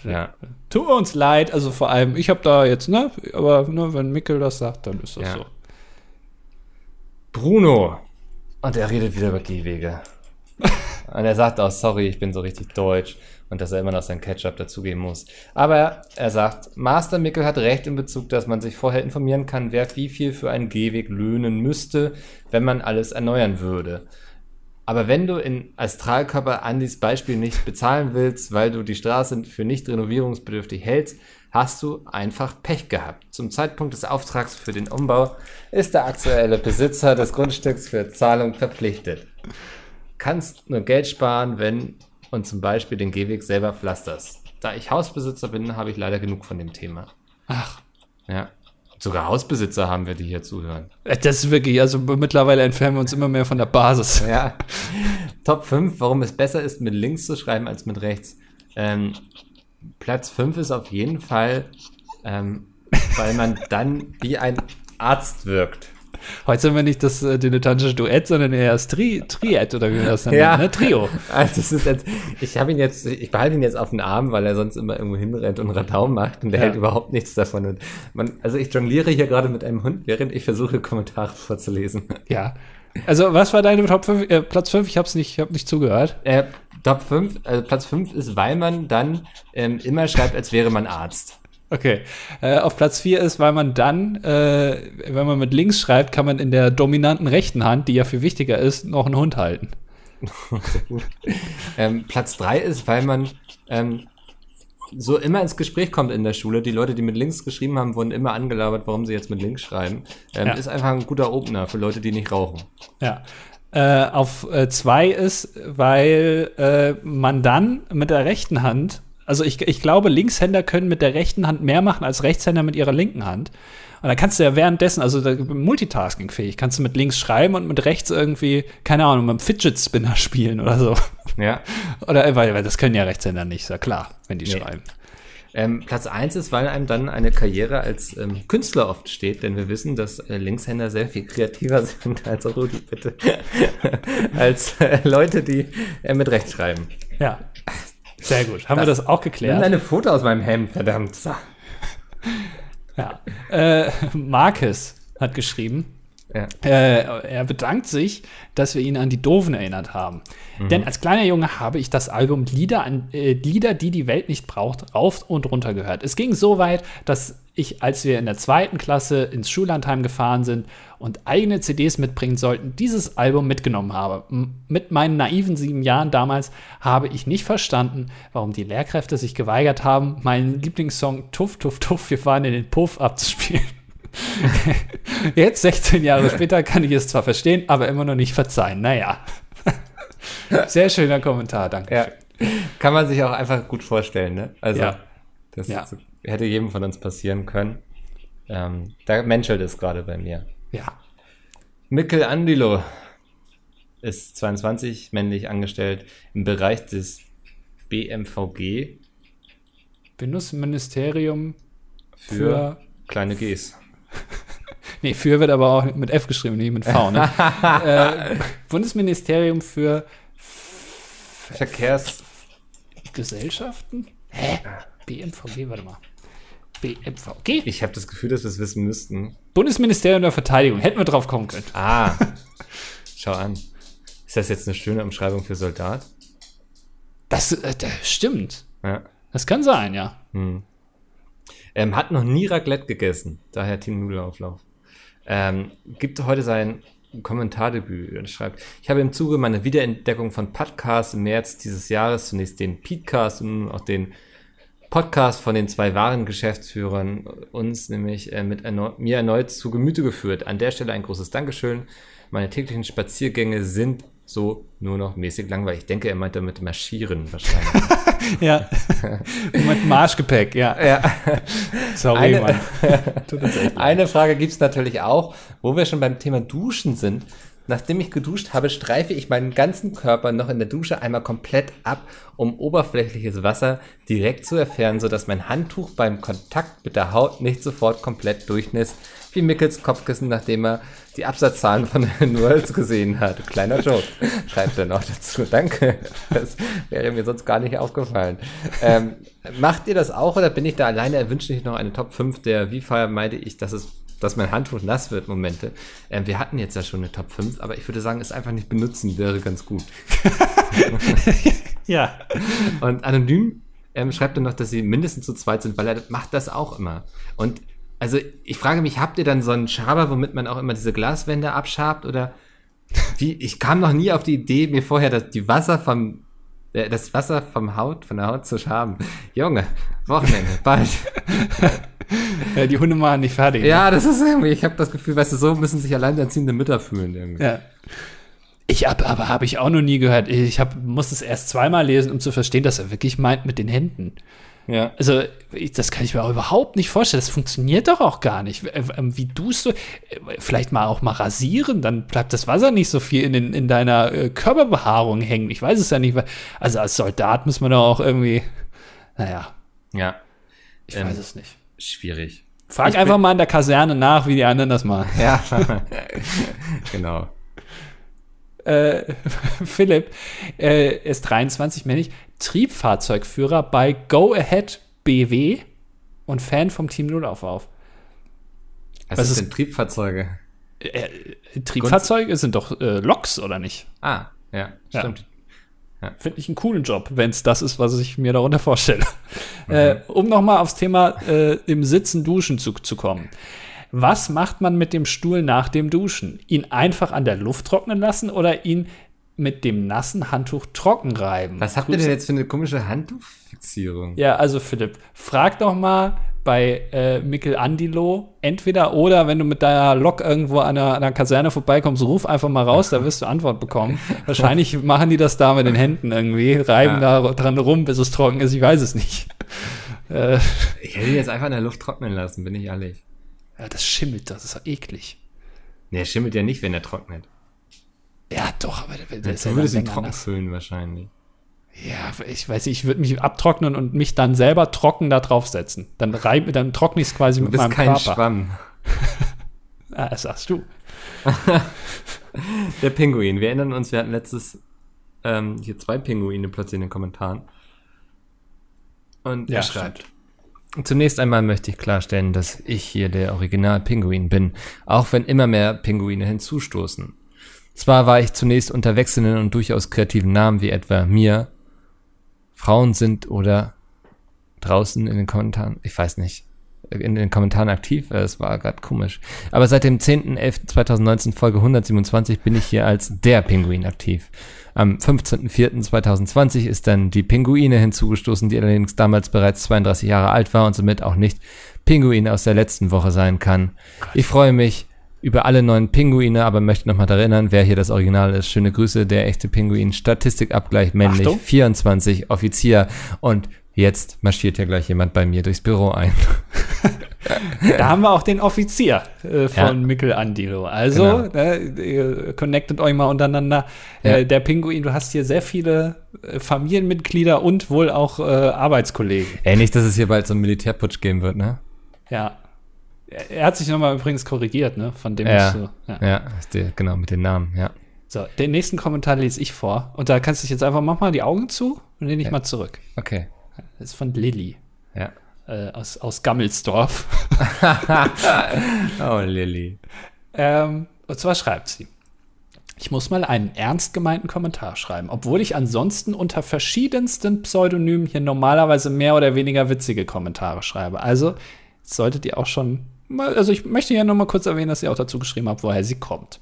S1: Ja.
S2: Tut uns leid, also vor allem, ich habe da jetzt, ne, aber ne, wenn Mickel das sagt, dann ist das
S1: Ja.
S2: so.
S1: Bruno. Und er redet wieder über Gehwege. *laughs* und er sagt auch, sorry, ich bin so richtig deutsch. Und dass er immer noch sein Ketchup dazugeben muss. Aber er sagt, Master Mickel hat recht in Bezug, dass man sich vorher informieren kann, wer wie viel für einen Gehweg löhnen müsste, wenn man alles erneuern würde. Aber wenn du in Astralkörper Andys Beispiel nicht bezahlen willst, weil du die Straße für nicht renovierungsbedürftig hältst, hast du einfach Pech gehabt. Zum Zeitpunkt des Auftrags für den Umbau ist der aktuelle Besitzer des Grundstücks für Zahlung verpflichtet. Kannst nur Geld sparen, wenn und zum Beispiel den Gehweg selber pflasterst. Da ich Hausbesitzer bin, habe ich leider genug von dem Thema.
S2: Ach,
S1: Ja. Sogar Hausbesitzer haben wir, die hier zuhören.
S2: äh, das ist wirklich, also mittlerweile entfernen wir uns immer mehr von der Basis. *laughs*
S1: Ja. Top 5, warum es besser ist, mit links zu schreiben als mit rechts. Ähm, Platz 5 ist auf jeden Fall, ähm, weil man dann wie ein Arzt wirkt.
S2: Heute sind wir nicht das äh, dilettantische Duett, sondern eher das Tri Triad oder wie wir das dann
S1: Ja.
S2: nennen, ne? Trio. *laughs*
S1: Also das ist jetzt, ich habe ihn jetzt, ich behalte ihn jetzt auf den Arm, weil er sonst immer irgendwo hinrennt und Radau macht und der
S2: Ja.
S1: hält überhaupt nichts davon. Und man, also ich jongliere hier gerade mit einem Hund, während ich versuche, Kommentare vorzulesen. *laughs*
S2: Ja. Also, was war deine Top 5? Äh, Platz 5? Ich hab's nicht, ich hab nicht zugehört.
S1: Äh, Top 5, also Platz 5 ist, weil man dann ähm, immer schreibt, als wäre man Arzt.
S2: Okay. Äh, auf Platz 4 ist, weil man dann, äh, wenn man mit links schreibt, kann man in der dominanten rechten Hand, die ja viel wichtiger ist, noch einen Hund halten. *laughs*
S1: Ähm, Platz 3 ist, weil man ähm, so immer ins Gespräch kommt in der Schule. Die Leute, die mit links geschrieben haben, wurden immer angelabert, warum sie jetzt mit links schreiben. Ähm,
S2: Ja.
S1: Ist einfach ein guter Opener für Leute, die nicht rauchen.
S2: Ja. Äh, auf 2 ist, weil äh, man dann mit der rechten Hand, also ich, ich glaube, Linkshänder können mit der rechten Hand mehr machen als Rechtshänder mit ihrer linken Hand. Und dann kannst du ja währenddessen, also multitaskingfähig, kannst du mit links schreiben und mit rechts irgendwie, keine Ahnung, mit einem Fidget Spinner *laughs* spielen oder so.
S1: Ja.
S2: Oder weil, weil das können ja Rechtshänder nicht, ist ja klar, wenn die
S1: Nee.
S2: schreiben.
S1: Ähm, Platz 1 ist, weil einem dann eine Karriere als ähm, Künstler oft steht, denn wir wissen, dass äh, Linkshänder sehr viel kreativer *laughs* sind als Rudi, bitte. *laughs* als äh, Leute, die äh, mit rechts schreiben.
S2: Ja. Sehr gut. Haben wir das auch
S1: Nimm
S2: geklärt?
S1: deine Foto aus meinem Hemd, verdammt.
S2: Ja. Äh, Marcus hat geschrieben,
S1: Ja.
S2: äh, er bedankt sich, dass wir ihn an die Doofen erinnert haben. Denn als kleiner Junge habe ich das Album Lieder, an, äh, Lieder, die die Welt nicht braucht, rauf und runter gehört. Es ging so weit, dass ich, als wir in der zweiten Klasse ins Schullandheim gefahren sind und eigene CDs mitbringen sollten, dieses Album mitgenommen habe. Mit meinen naiven sieben Jahren damals habe ich nicht verstanden, warum die Lehrkräfte sich geweigert haben, meinen Lieblingssong Tuff, Tuff, Tuff, wir fahren in den Puff abzuspielen. *laughs* Jetzt, 16 Jahre später, kann ich es zwar verstehen, aber immer noch nicht verzeihen. Naja. *laughs* Sehr schöner Kommentar, danke.
S1: Ja. Kann man sich auch einfach gut vorstellen, ne? Also,
S2: Ja.
S1: das
S2: Ja.
S1: Hätte jedem von uns passieren können. Ähm, da menschelt es gerade bei mir.
S2: Ja.
S1: Mikkel Andilo ist 22, männlich angestellt im Bereich des BMVG
S2: Bundesministerium
S1: für,
S2: für.
S1: kleine Gs. *laughs*
S2: Nee, für wird aber auch mit F geschrieben, nicht mit V, ne? *laughs* äh, Bundesministerium für
S1: Verkehrs.
S2: Gesellschaften? Hä? BMVG, warte mal. BMVG?
S1: Ich habe das Gefühl, dass wir es wissen müssten.
S2: Bundesministerium der Verteidigung. Hätten wir drauf kommen können.
S1: Ah, *laughs* schau an. Ist das jetzt eine schöne Umschreibung für Soldat?
S2: Das, äh, das stimmt.
S1: Ja.
S2: Das kann sein, ja.
S1: Ähm, hat noch nie Raclette gegessen, daher Team Nudelauflauf. Ähm, gibt heute sein Kommentardebüt und schreibt, ich habe im Zuge meiner Wiederentdeckung von Podcasts im März dieses Jahres zunächst den Podcast und nun auch den Podcast von den zwei wahren Geschäftsführern uns nämlich äh, mit erneu mir erneut zu Gemüte geführt. An der Stelle ein großes Dankeschön. Meine täglichen Spaziergänge sind so nur noch mäßig langweilig. Ich denke, er meint damit marschieren wahrscheinlich. *laughs*
S2: Ja. mit Marschgepäck, ja.
S1: ja.
S2: Sorry,
S1: Eine-
S2: Mann. *laughs* Tut uns echt leid.
S1: Eine Frage gibt's natürlich auch, wo wir schon beim Thema Duschen sind. Nachdem ich geduscht habe, streife ich meinen ganzen Körper noch in der Dusche einmal komplett ab, um oberflächliches Wasser direkt zu entfernen, sodass mein Handtuch beim Kontakt mit der Haut nicht sofort komplett durchnässt, wie Mickels Kopfkissen, nachdem er die Absatzzahlen von *laughs* Worlds gesehen hat. Kleiner Joke, schreibt er noch dazu. Danke. Das wäre mir sonst gar nicht aufgefallen. Ähm, macht ihr das auch oder bin ich da alleine? Er wünscht sich noch eine Top 5 der, wie vermeide ich, dass es dass mein Handtuch nass wird, Momente. Ähm, wir hatten jetzt ja schon eine Top 5, aber ich würde sagen, es einfach nicht benutzen wäre ganz gut. *laughs*
S2: ja.
S1: Und anonym ähm, schreibt er noch, dass sie mindestens zu zweit sind, weil er macht das auch immer. Und also ich frage mich, habt ihr dann so einen Schaber, womit man auch immer diese Glaswände abschabt oder wie? Ich kam noch nie auf die Idee, mir vorher das, die Wasser vom äh, das Wasser vom Haut, von der Haut zu schaben. Junge, Wochenende, bald. *laughs*
S2: Ja, die Hunde machen nicht fertig.
S1: Ja, das ist irgendwie, ich habe das Gefühl, weißt du, so müssen sich alleinerziehende Mütter fühlen irgendwie.
S2: Ja. Ich hab, aber habe ich auch noch nie gehört. Ich hab, muss es erst zweimal lesen, um zu verstehen, dass er wirklich meint mit den Händen.
S1: Ja.
S2: Also, ich, das kann ich mir auch überhaupt nicht vorstellen. Das funktioniert doch auch gar nicht. Wie du, äh, vielleicht mal auch mal rasieren, dann bleibt das Wasser nicht so viel in, den, in deiner äh, Körperbehaarung hängen. Ich weiß es ja nicht. Also, als Soldat muss man doch auch irgendwie, naja,
S1: Ja.
S2: ich
S1: Ähm,
S2: weiß es nicht.
S1: Schwierig.
S2: Frag
S1: ich
S2: einfach mal in der Kaserne nach, wie die anderen das machen.
S1: Ja. *laughs* *laughs* genau.
S2: äh, *laughs* Philipp äh, ist 23, männlich, Triebfahrzeugführer bei Go Ahead BW und Fan vom Team Nullauflauf.
S1: Was,
S2: Was
S1: ist denn Triebfahrzeuge?
S2: Äh, Triebfahrzeuge sind doch äh, Loks, oder nicht?
S1: Ah, ja,
S2: Ja.
S1: Stimmt.
S2: Finde ich einen coolen Job, wenn es das ist, was ich mir darunter vorstelle. Äh, um nochmal aufs Thema äh, im Sitzen duschen zu, zu kommen. Was macht man mit dem Stuhl nach dem Duschen? Ihn einfach an der Luft trocknen lassen oder ihn mit dem nassen Handtuch trocken reiben?
S1: Was habt ihr denn jetzt für eine komische Handtuchfixierung?
S2: Ja, also Philipp, frag doch mal bei äh, Michelangelo entweder oder, wenn du mit deiner Lok irgendwo an einer, an einer Kaserne vorbeikommst, ruf einfach mal raus, da wirst du Antwort bekommen. *laughs* Wahrscheinlich machen die das da mit den Händen irgendwie, reiben da dran rum, bis es trocken ist, ich weiß es nicht. *laughs* Äh,
S1: Ich hätte ihn jetzt einfach in der Luft trocknen lassen, bin ich ehrlich.
S2: ja, das schimmelt, das ist doch eklig.
S1: Der schimmelt ja nicht, wenn er trocknet.
S2: Ja, doch, aber der, der ist ja
S1: würdest
S2: dann
S1: ihn
S2: länger
S1: trocken füllen wahrscheinlich.
S2: Ja, ich weiß nicht, ich würde mich abtrocknen und mich dann selber trocken da draufsetzen. Dann reib, dann trockne ich es quasi
S1: Du
S2: mit
S1: bist
S2: meinem
S1: kein
S2: Körper.
S1: Schwamm. *laughs*
S2: Ah, das sagst du. *laughs*
S1: Der Pinguin. Wir erinnern uns, wir hatten letztes ähm, hier zwei Pinguine plötzlich in den Kommentaren. Und
S2: Ja,
S1: er schreibt. Zunächst einmal möchte ich klarstellen, dass ich hier der Original-Pinguin bin, auch wenn immer mehr Pinguine hinzustoßen. Zwar war ich zunächst unter wechselnden und durchaus kreativen Namen wie etwa mir, Frauen sind oder draußen in den Kommentaren, ich weiß nicht, in den Kommentaren aktiv, äh, es war gerade komisch. Aber seit dem 10.11.2019 Folge 127 bin ich hier als der Pinguin aktiv. Am 15.04.2020 ist dann die Pinguine hinzugestoßen, die allerdings damals bereits 32 Jahre alt war und somit auch nicht Pinguin aus der letzten Woche sein kann. Ich freue mich über alle neuen Pinguine, aber möchte nochmal daran erinnern, wer hier das Original ist. Schöne Grüße, der echte Pinguin. Statistikabgleich männlich,
S2: Achtung.
S1: 24, Offizier. Und jetzt marschiert ja gleich jemand bei mir durchs Büro ein.
S2: Da haben wir auch den Offizier äh, von
S1: Ja.
S2: Michelangelo. Also,
S1: Genau.
S2: ihr connectet euch mal untereinander.
S1: Ja.
S2: Äh, der Pinguin, du hast hier sehr viele äh, Familienmitglieder und wohl auch äh, Arbeitskollegen.
S1: Ey, nicht, dass es hier bald so einen Militärputsch geben wird, ne?
S2: Ja. Er, hat sich nochmal übrigens korrigiert, ne? Von dem
S1: Ja.
S2: was du, ja.
S1: Ja, der, genau, mit den Namen, ja.
S2: So, den nächsten Kommentar lese ich vor. Und da kannst du dich jetzt einfach, mach mal die Augen zu und lehn dich
S1: Ja.
S2: mal zurück.
S1: Okay.
S2: Das ist von Lilly.
S1: Ja.
S2: Äh, aus, aus Gammelsdorf. *laughs* *laughs*
S1: Oh, Lilly.
S2: Ähm, und zwar schreibt sie. Ich muss mal einen ernst gemeinten Kommentar schreiben, obwohl ich ansonsten unter verschiedensten Pseudonymen hier normalerweise mehr oder weniger witzige Kommentare schreibe. Also solltet ihr auch schon also ich möchte ja nur mal kurz erwähnen, dass ihr auch dazu geschrieben habt, woher sie kommt.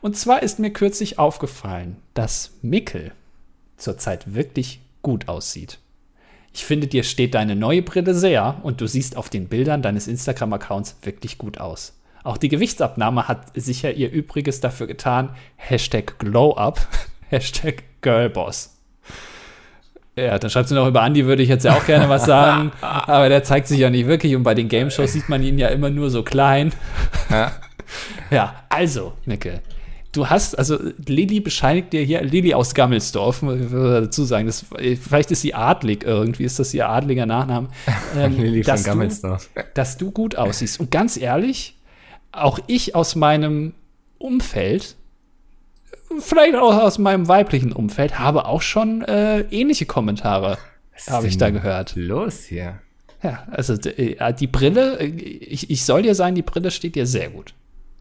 S2: Und zwar ist mir kürzlich aufgefallen, dass Mickel zurzeit wirklich gut aussieht. Ich finde, dir steht deine neue Brille sehr und du siehst auf den Bildern deines Instagram-Accounts wirklich gut aus. Auch die Gewichtsabnahme hat sicher ihr Übriges dafür getan. Hashtag GlowUp, *laughs* Hashtag Girlboss. Ja, dann schreibt sie noch über Andi, würde ich jetzt ja auch gerne was sagen. *laughs* aber der zeigt sich ja nicht wirklich und bei den Game-Shows sieht man ihn ja immer nur so klein.
S1: Ja. *laughs*
S2: Ja, also, Nicke, du hast, also Lilly bescheinigt dir hier, Lilly aus Gammelsdorf, muss ich dazu sagen, das, vielleicht ist sie adlig irgendwie, ist das ihr adliger Nachname. *laughs*
S1: Ähm, Lilly von Gammelsdorf.
S2: Du, dass du gut aussiehst. Und ganz ehrlich, auch ich aus meinem Umfeld, vielleicht auch aus meinem weiblichen Umfeld, habe auch schon äh, ähnliche Kommentare, habe ich da gehört.
S1: Los hier.
S2: Ja, also äh, die Brille, äh, ich, ich soll dir sagen, die Brille steht dir sehr gut.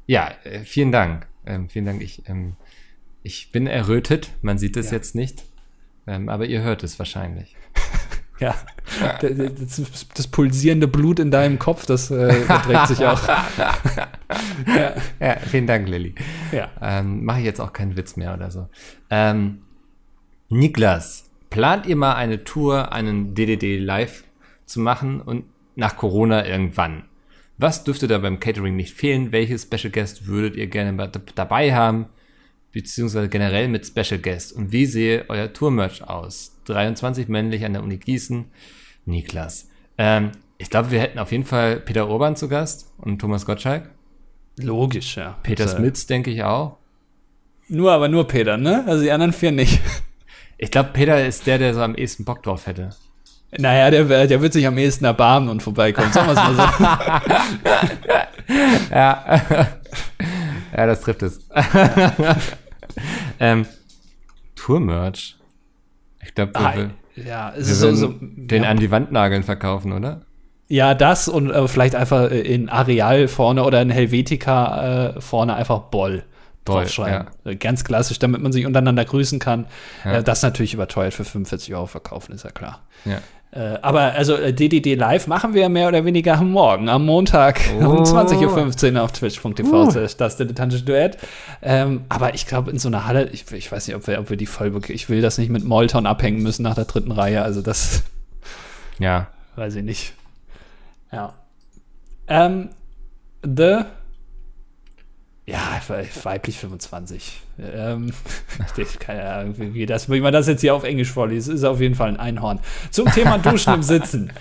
S1: Ja, äh, vielen Dank. Ähm, vielen Dank. Ich, ähm, ich bin errötet. Man sieht es ja. jetzt nicht. Ähm, aber ihr hört es wahrscheinlich. *laughs*
S2: ja, das, das, pulsierende Blut in deinem Kopf, das äh, überträgt sich auch. *laughs*
S1: ja. ja. vielen Dank, Lilly. Ja. Ähm, Mache ich jetzt auch keinen Witz mehr oder so. Ähm, Niklas, plant ihr mal eine Tour, einen DDD live zu machen und nach Corona irgendwann? Was dürfte da beim Catering nicht fehlen? Welche Special Guest würdet ihr gerne dabei haben? Beziehungsweise generell mit Special Guest? Und wie sehe euer Tour-Merch aus? 23 männlich an der Uni Gießen. Niklas. Ähm, ich glaube, wir hätten auf jeden Fall Peter Urban zu Gast und Thomas Gottschalk.
S2: Logisch, ja.
S1: Peter also, Smits, denke ich auch.
S2: Nur, aber nur Peter, ne? Also die anderen vier nicht. *laughs*
S1: Ich glaube, Peter ist der, der so am ehesten Bock drauf hätte.
S2: Naja, der, der wird sich am ehesten erbarmen und vorbeikommen. Sagen wir es mal
S1: so. *laughs* ja. *laughs* ja, das trifft es. *laughs* ähm, Tour-Merch. Ich glaube, ah, ja, es ist so, so, den ja. an die Wand nageln verkaufen, oder?
S2: Ja, das und äh, vielleicht einfach in Areal vorne oder in Helvetica äh, vorne einfach Boll draufschreiben. Ja. Äh, ganz klassisch, damit man sich untereinander grüßen kann. Ja. Äh, das natürlich überteuert für 45 Euro verkaufen, ist ja klar. Ja. Äh, aber also DDD äh, Live machen wir mehr oder weniger morgen, am Montag *laughs* oh. um 20.15 Uhr auf twitch.tv. Uh. Das dilettantische Duett. Ähm, aber ich glaube, in so einer Halle, ich, ich, weiß nicht, ob wir, ob wir die voll, ich will das nicht mit Molton abhängen müssen nach der dritten Reihe. Also das.
S1: Ja. *laughs*
S2: Weiß ich nicht. Ja. Ähm, The ja, weiblich 25. Ähm, *laughs* keine Ahnung, wie, das, wie man das jetzt hier auf Englisch vorliest, ist auf jeden Fall ein Einhorn. Zum Thema Duschen im Sitzen.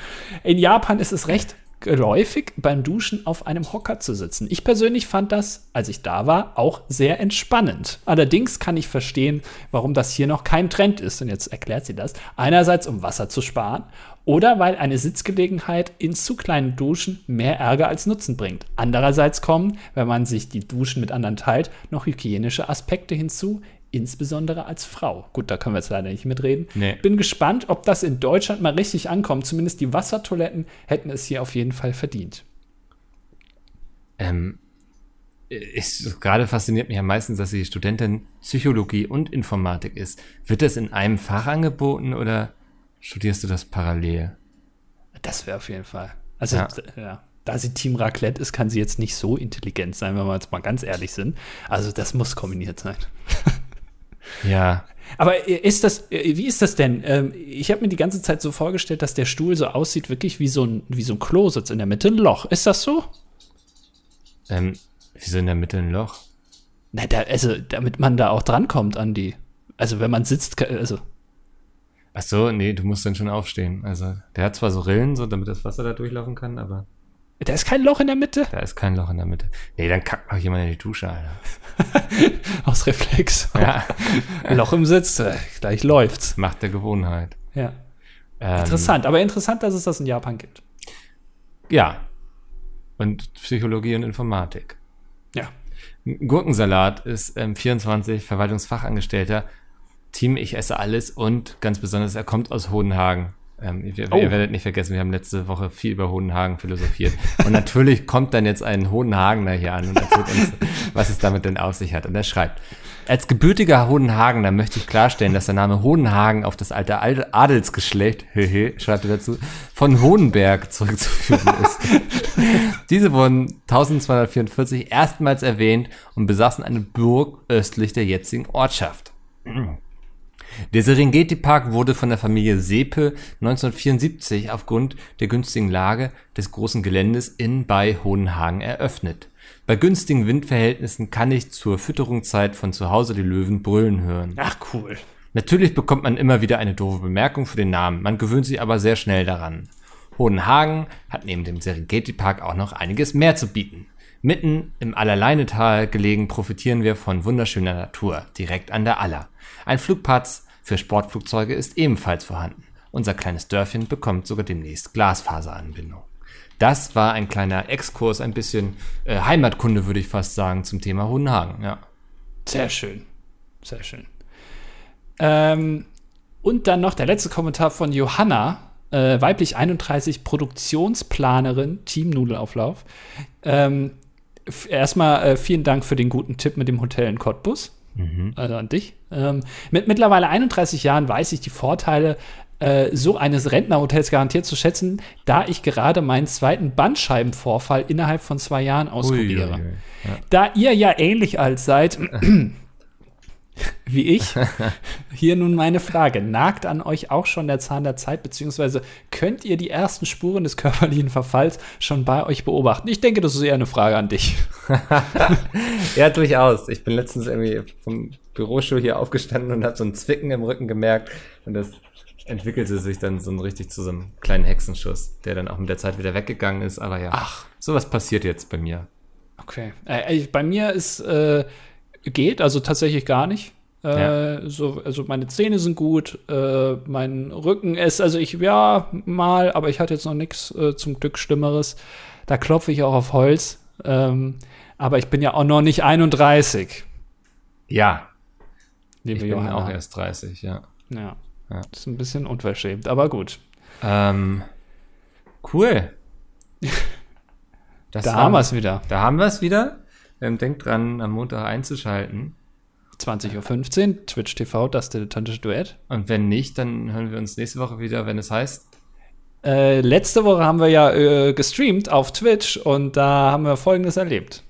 S2: In Japan ist es recht geläufig, beim Duschen auf einem Hocker zu sitzen. Ich persönlich fand das, als ich da war, auch sehr entspannend. Allerdings kann ich verstehen, warum das hier noch kein Trend ist. Und jetzt erklärt sie das. Einerseits, um Wasser zu sparen oder weil eine Sitzgelegenheit in zu kleinen Duschen mehr Ärger als Nutzen bringt. Andererseits kommen, wenn man sich die Duschen mit anderen teilt, noch hygienische Aspekte hinzu, insbesondere als Frau. Gut, da können wir jetzt leider nicht mitreden. Nee. Bin gespannt, ob das in Deutschland mal richtig ankommt. Zumindest die Wassertoiletten hätten es hier auf jeden Fall verdient.
S1: Ähm, ich, gerade fasziniert mich am meisten, dass sie Studentin Psychologie und Informatik ist. Wird das in einem Fach angeboten oder studierst du das parallel?
S2: Das wäre auf jeden Fall. Also, ja. ja. Da sie Team Raclette ist, kann sie jetzt nicht so intelligent sein, wenn wir jetzt mal ganz ehrlich sind. Also, das muss kombiniert sein. *laughs*
S1: Ja.
S2: Aber ist das, wie ist das denn? Ähm, ich habe mir die ganze Zeit so vorgestellt, dass der Stuhl so aussieht, wirklich wie so ein, wie so ein Klositz in der Mitte, ein Loch. Ist das so?
S1: Ähm, wieso in der Mitte ein Loch?
S2: Na, da, also, damit man da auch drankommt an die. Also, wenn man sitzt, also.
S1: Ach so, nee, du musst dann schon aufstehen. Also, der hat zwar so Rillen, so, damit das Wasser da durchlaufen kann, aber.
S2: Da ist kein Loch in der Mitte?
S1: Da ist kein Loch in der Mitte. Nee, dann kackt noch jemand in die Dusche, Alter. *laughs*
S2: Aus Reflex. Ja. Loch im Sitz, äh, gleich läuft's.
S1: Macht der Gewohnheit.
S2: Ja. Ähm, interessant, aber interessant, dass es das in Japan gibt.
S1: Ja. Und Psychologie und Informatik.
S2: Ja.
S1: Gurkensalat ist ähm, 24 Verwaltungsfachangestellter. Team Ich esse alles und ganz besonders, er kommt aus Hodenhagen. Ähm, ihr, oh. ihr, werdet nicht vergessen, wir haben letzte Woche viel über Hodenhagen philosophiert. Und natürlich *laughs* kommt dann jetzt ein Hodenhagener hier an und erzählt uns, *laughs* was es damit denn auf sich hat. Und er schreibt, als gebürtiger Hodenhagener möchte ich klarstellen, dass der Name Hodenhagen auf das alte Adelsgeschlecht, *laughs* schreibt er dazu, von Hohenberg zurückzuführen ist. Diese wurden 1244 erstmals erwähnt und besaßen eine Burg östlich der jetzigen Ortschaft. *clears throat* Der Serengeti-Park wurde von der Familie Sepe 1974 aufgrund der günstigen Lage des großen Geländes in bei Hohenhagen eröffnet. Bei günstigen Windverhältnissen kann ich zur Fütterungszeit von zu Hause die Löwen brüllen hören.
S2: Ach cool.
S1: Natürlich bekommt man immer wieder eine doofe Bemerkung für den Namen, man gewöhnt sich aber sehr schnell daran. Hohenhagen hat neben dem Serengeti-Park auch noch einiges mehr zu bieten. Mitten im Allerleinetal gelegen profitieren wir von wunderschöner Natur, direkt an der Aller. Ein Flugplatz für Sportflugzeuge ist ebenfalls vorhanden. Unser kleines Dörfchen bekommt sogar demnächst Glasfaseranbindung. Das war ein kleiner Exkurs, ein bisschen äh, Heimatkunde, würde ich fast sagen, zum Thema Hohenhagen. Ja.
S2: Sehr schön. Sehr schön. Ähm, und dann noch der letzte Kommentar von Johanna, äh, weiblich 31, Produktionsplanerin, Team Nudelauflauf. Ähm, erstmal äh, vielen Dank für den guten Tipp mit dem Hotel in Cottbus. Mhm. Also an dich. Ähm, mit mittlerweile 31 Jahren weiß ich die Vorteile äh, so eines Rentnerhotels garantiert zu schätzen, da ich gerade meinen zweiten Bandscheibenvorfall innerhalb von zwei Jahren auskuriere. Ui, ui, ui. Ja. Da ihr ja ähnlich alt seid, *clears throat* *clears throat* *laughs* wie ich. *laughs* Hier nun meine Frage. Nagt an euch auch schon der Zahn der Zeit, beziehungsweise könnt ihr die ersten Spuren des körperlichen Verfalls schon bei euch beobachten? Ich denke, das ist eher eine Frage an dich. *laughs*
S1: ja, durchaus. Ich bin letztens irgendwie vom Bürostuhl hier aufgestanden und habe so ein Zwicken im Rücken gemerkt und das entwickelte sich dann so richtig zu so einem kleinen Hexenschuss, der dann auch mit der Zeit wieder weggegangen ist. Aber ja,
S2: Ach.
S1: sowas passiert jetzt bei mir.
S2: Okay. Äh, bei mir ist äh, geht, also tatsächlich gar nicht. Äh, ja. so, also meine Zähne sind gut, äh, mein Rücken ist, also ich, ja, mal, aber ich hatte jetzt noch nichts äh, zum Glück Schlimmeres. Da klopfe ich auch auf Holz. Ähm, aber ich bin ja auch noch nicht 31.
S1: Ja. Liebe ich bin Johanna. auch erst 30, ja.
S2: Ja. ja. Das ist ein bisschen unverschämt, aber gut.
S1: Ähm, cool. *laughs*
S2: da haben wir es wieder.
S1: Da haben wir es wieder. Ähm, denkt dran, am Montag einzuschalten.
S2: 20.15 Uhr, Twitch TV, das dilettantische Duett.
S1: Und wenn nicht, dann hören wir uns nächste Woche wieder, wenn es heißt.
S2: Äh, letzte Woche haben wir ja äh, gestreamt auf Twitch und da haben wir Folgendes erlebt.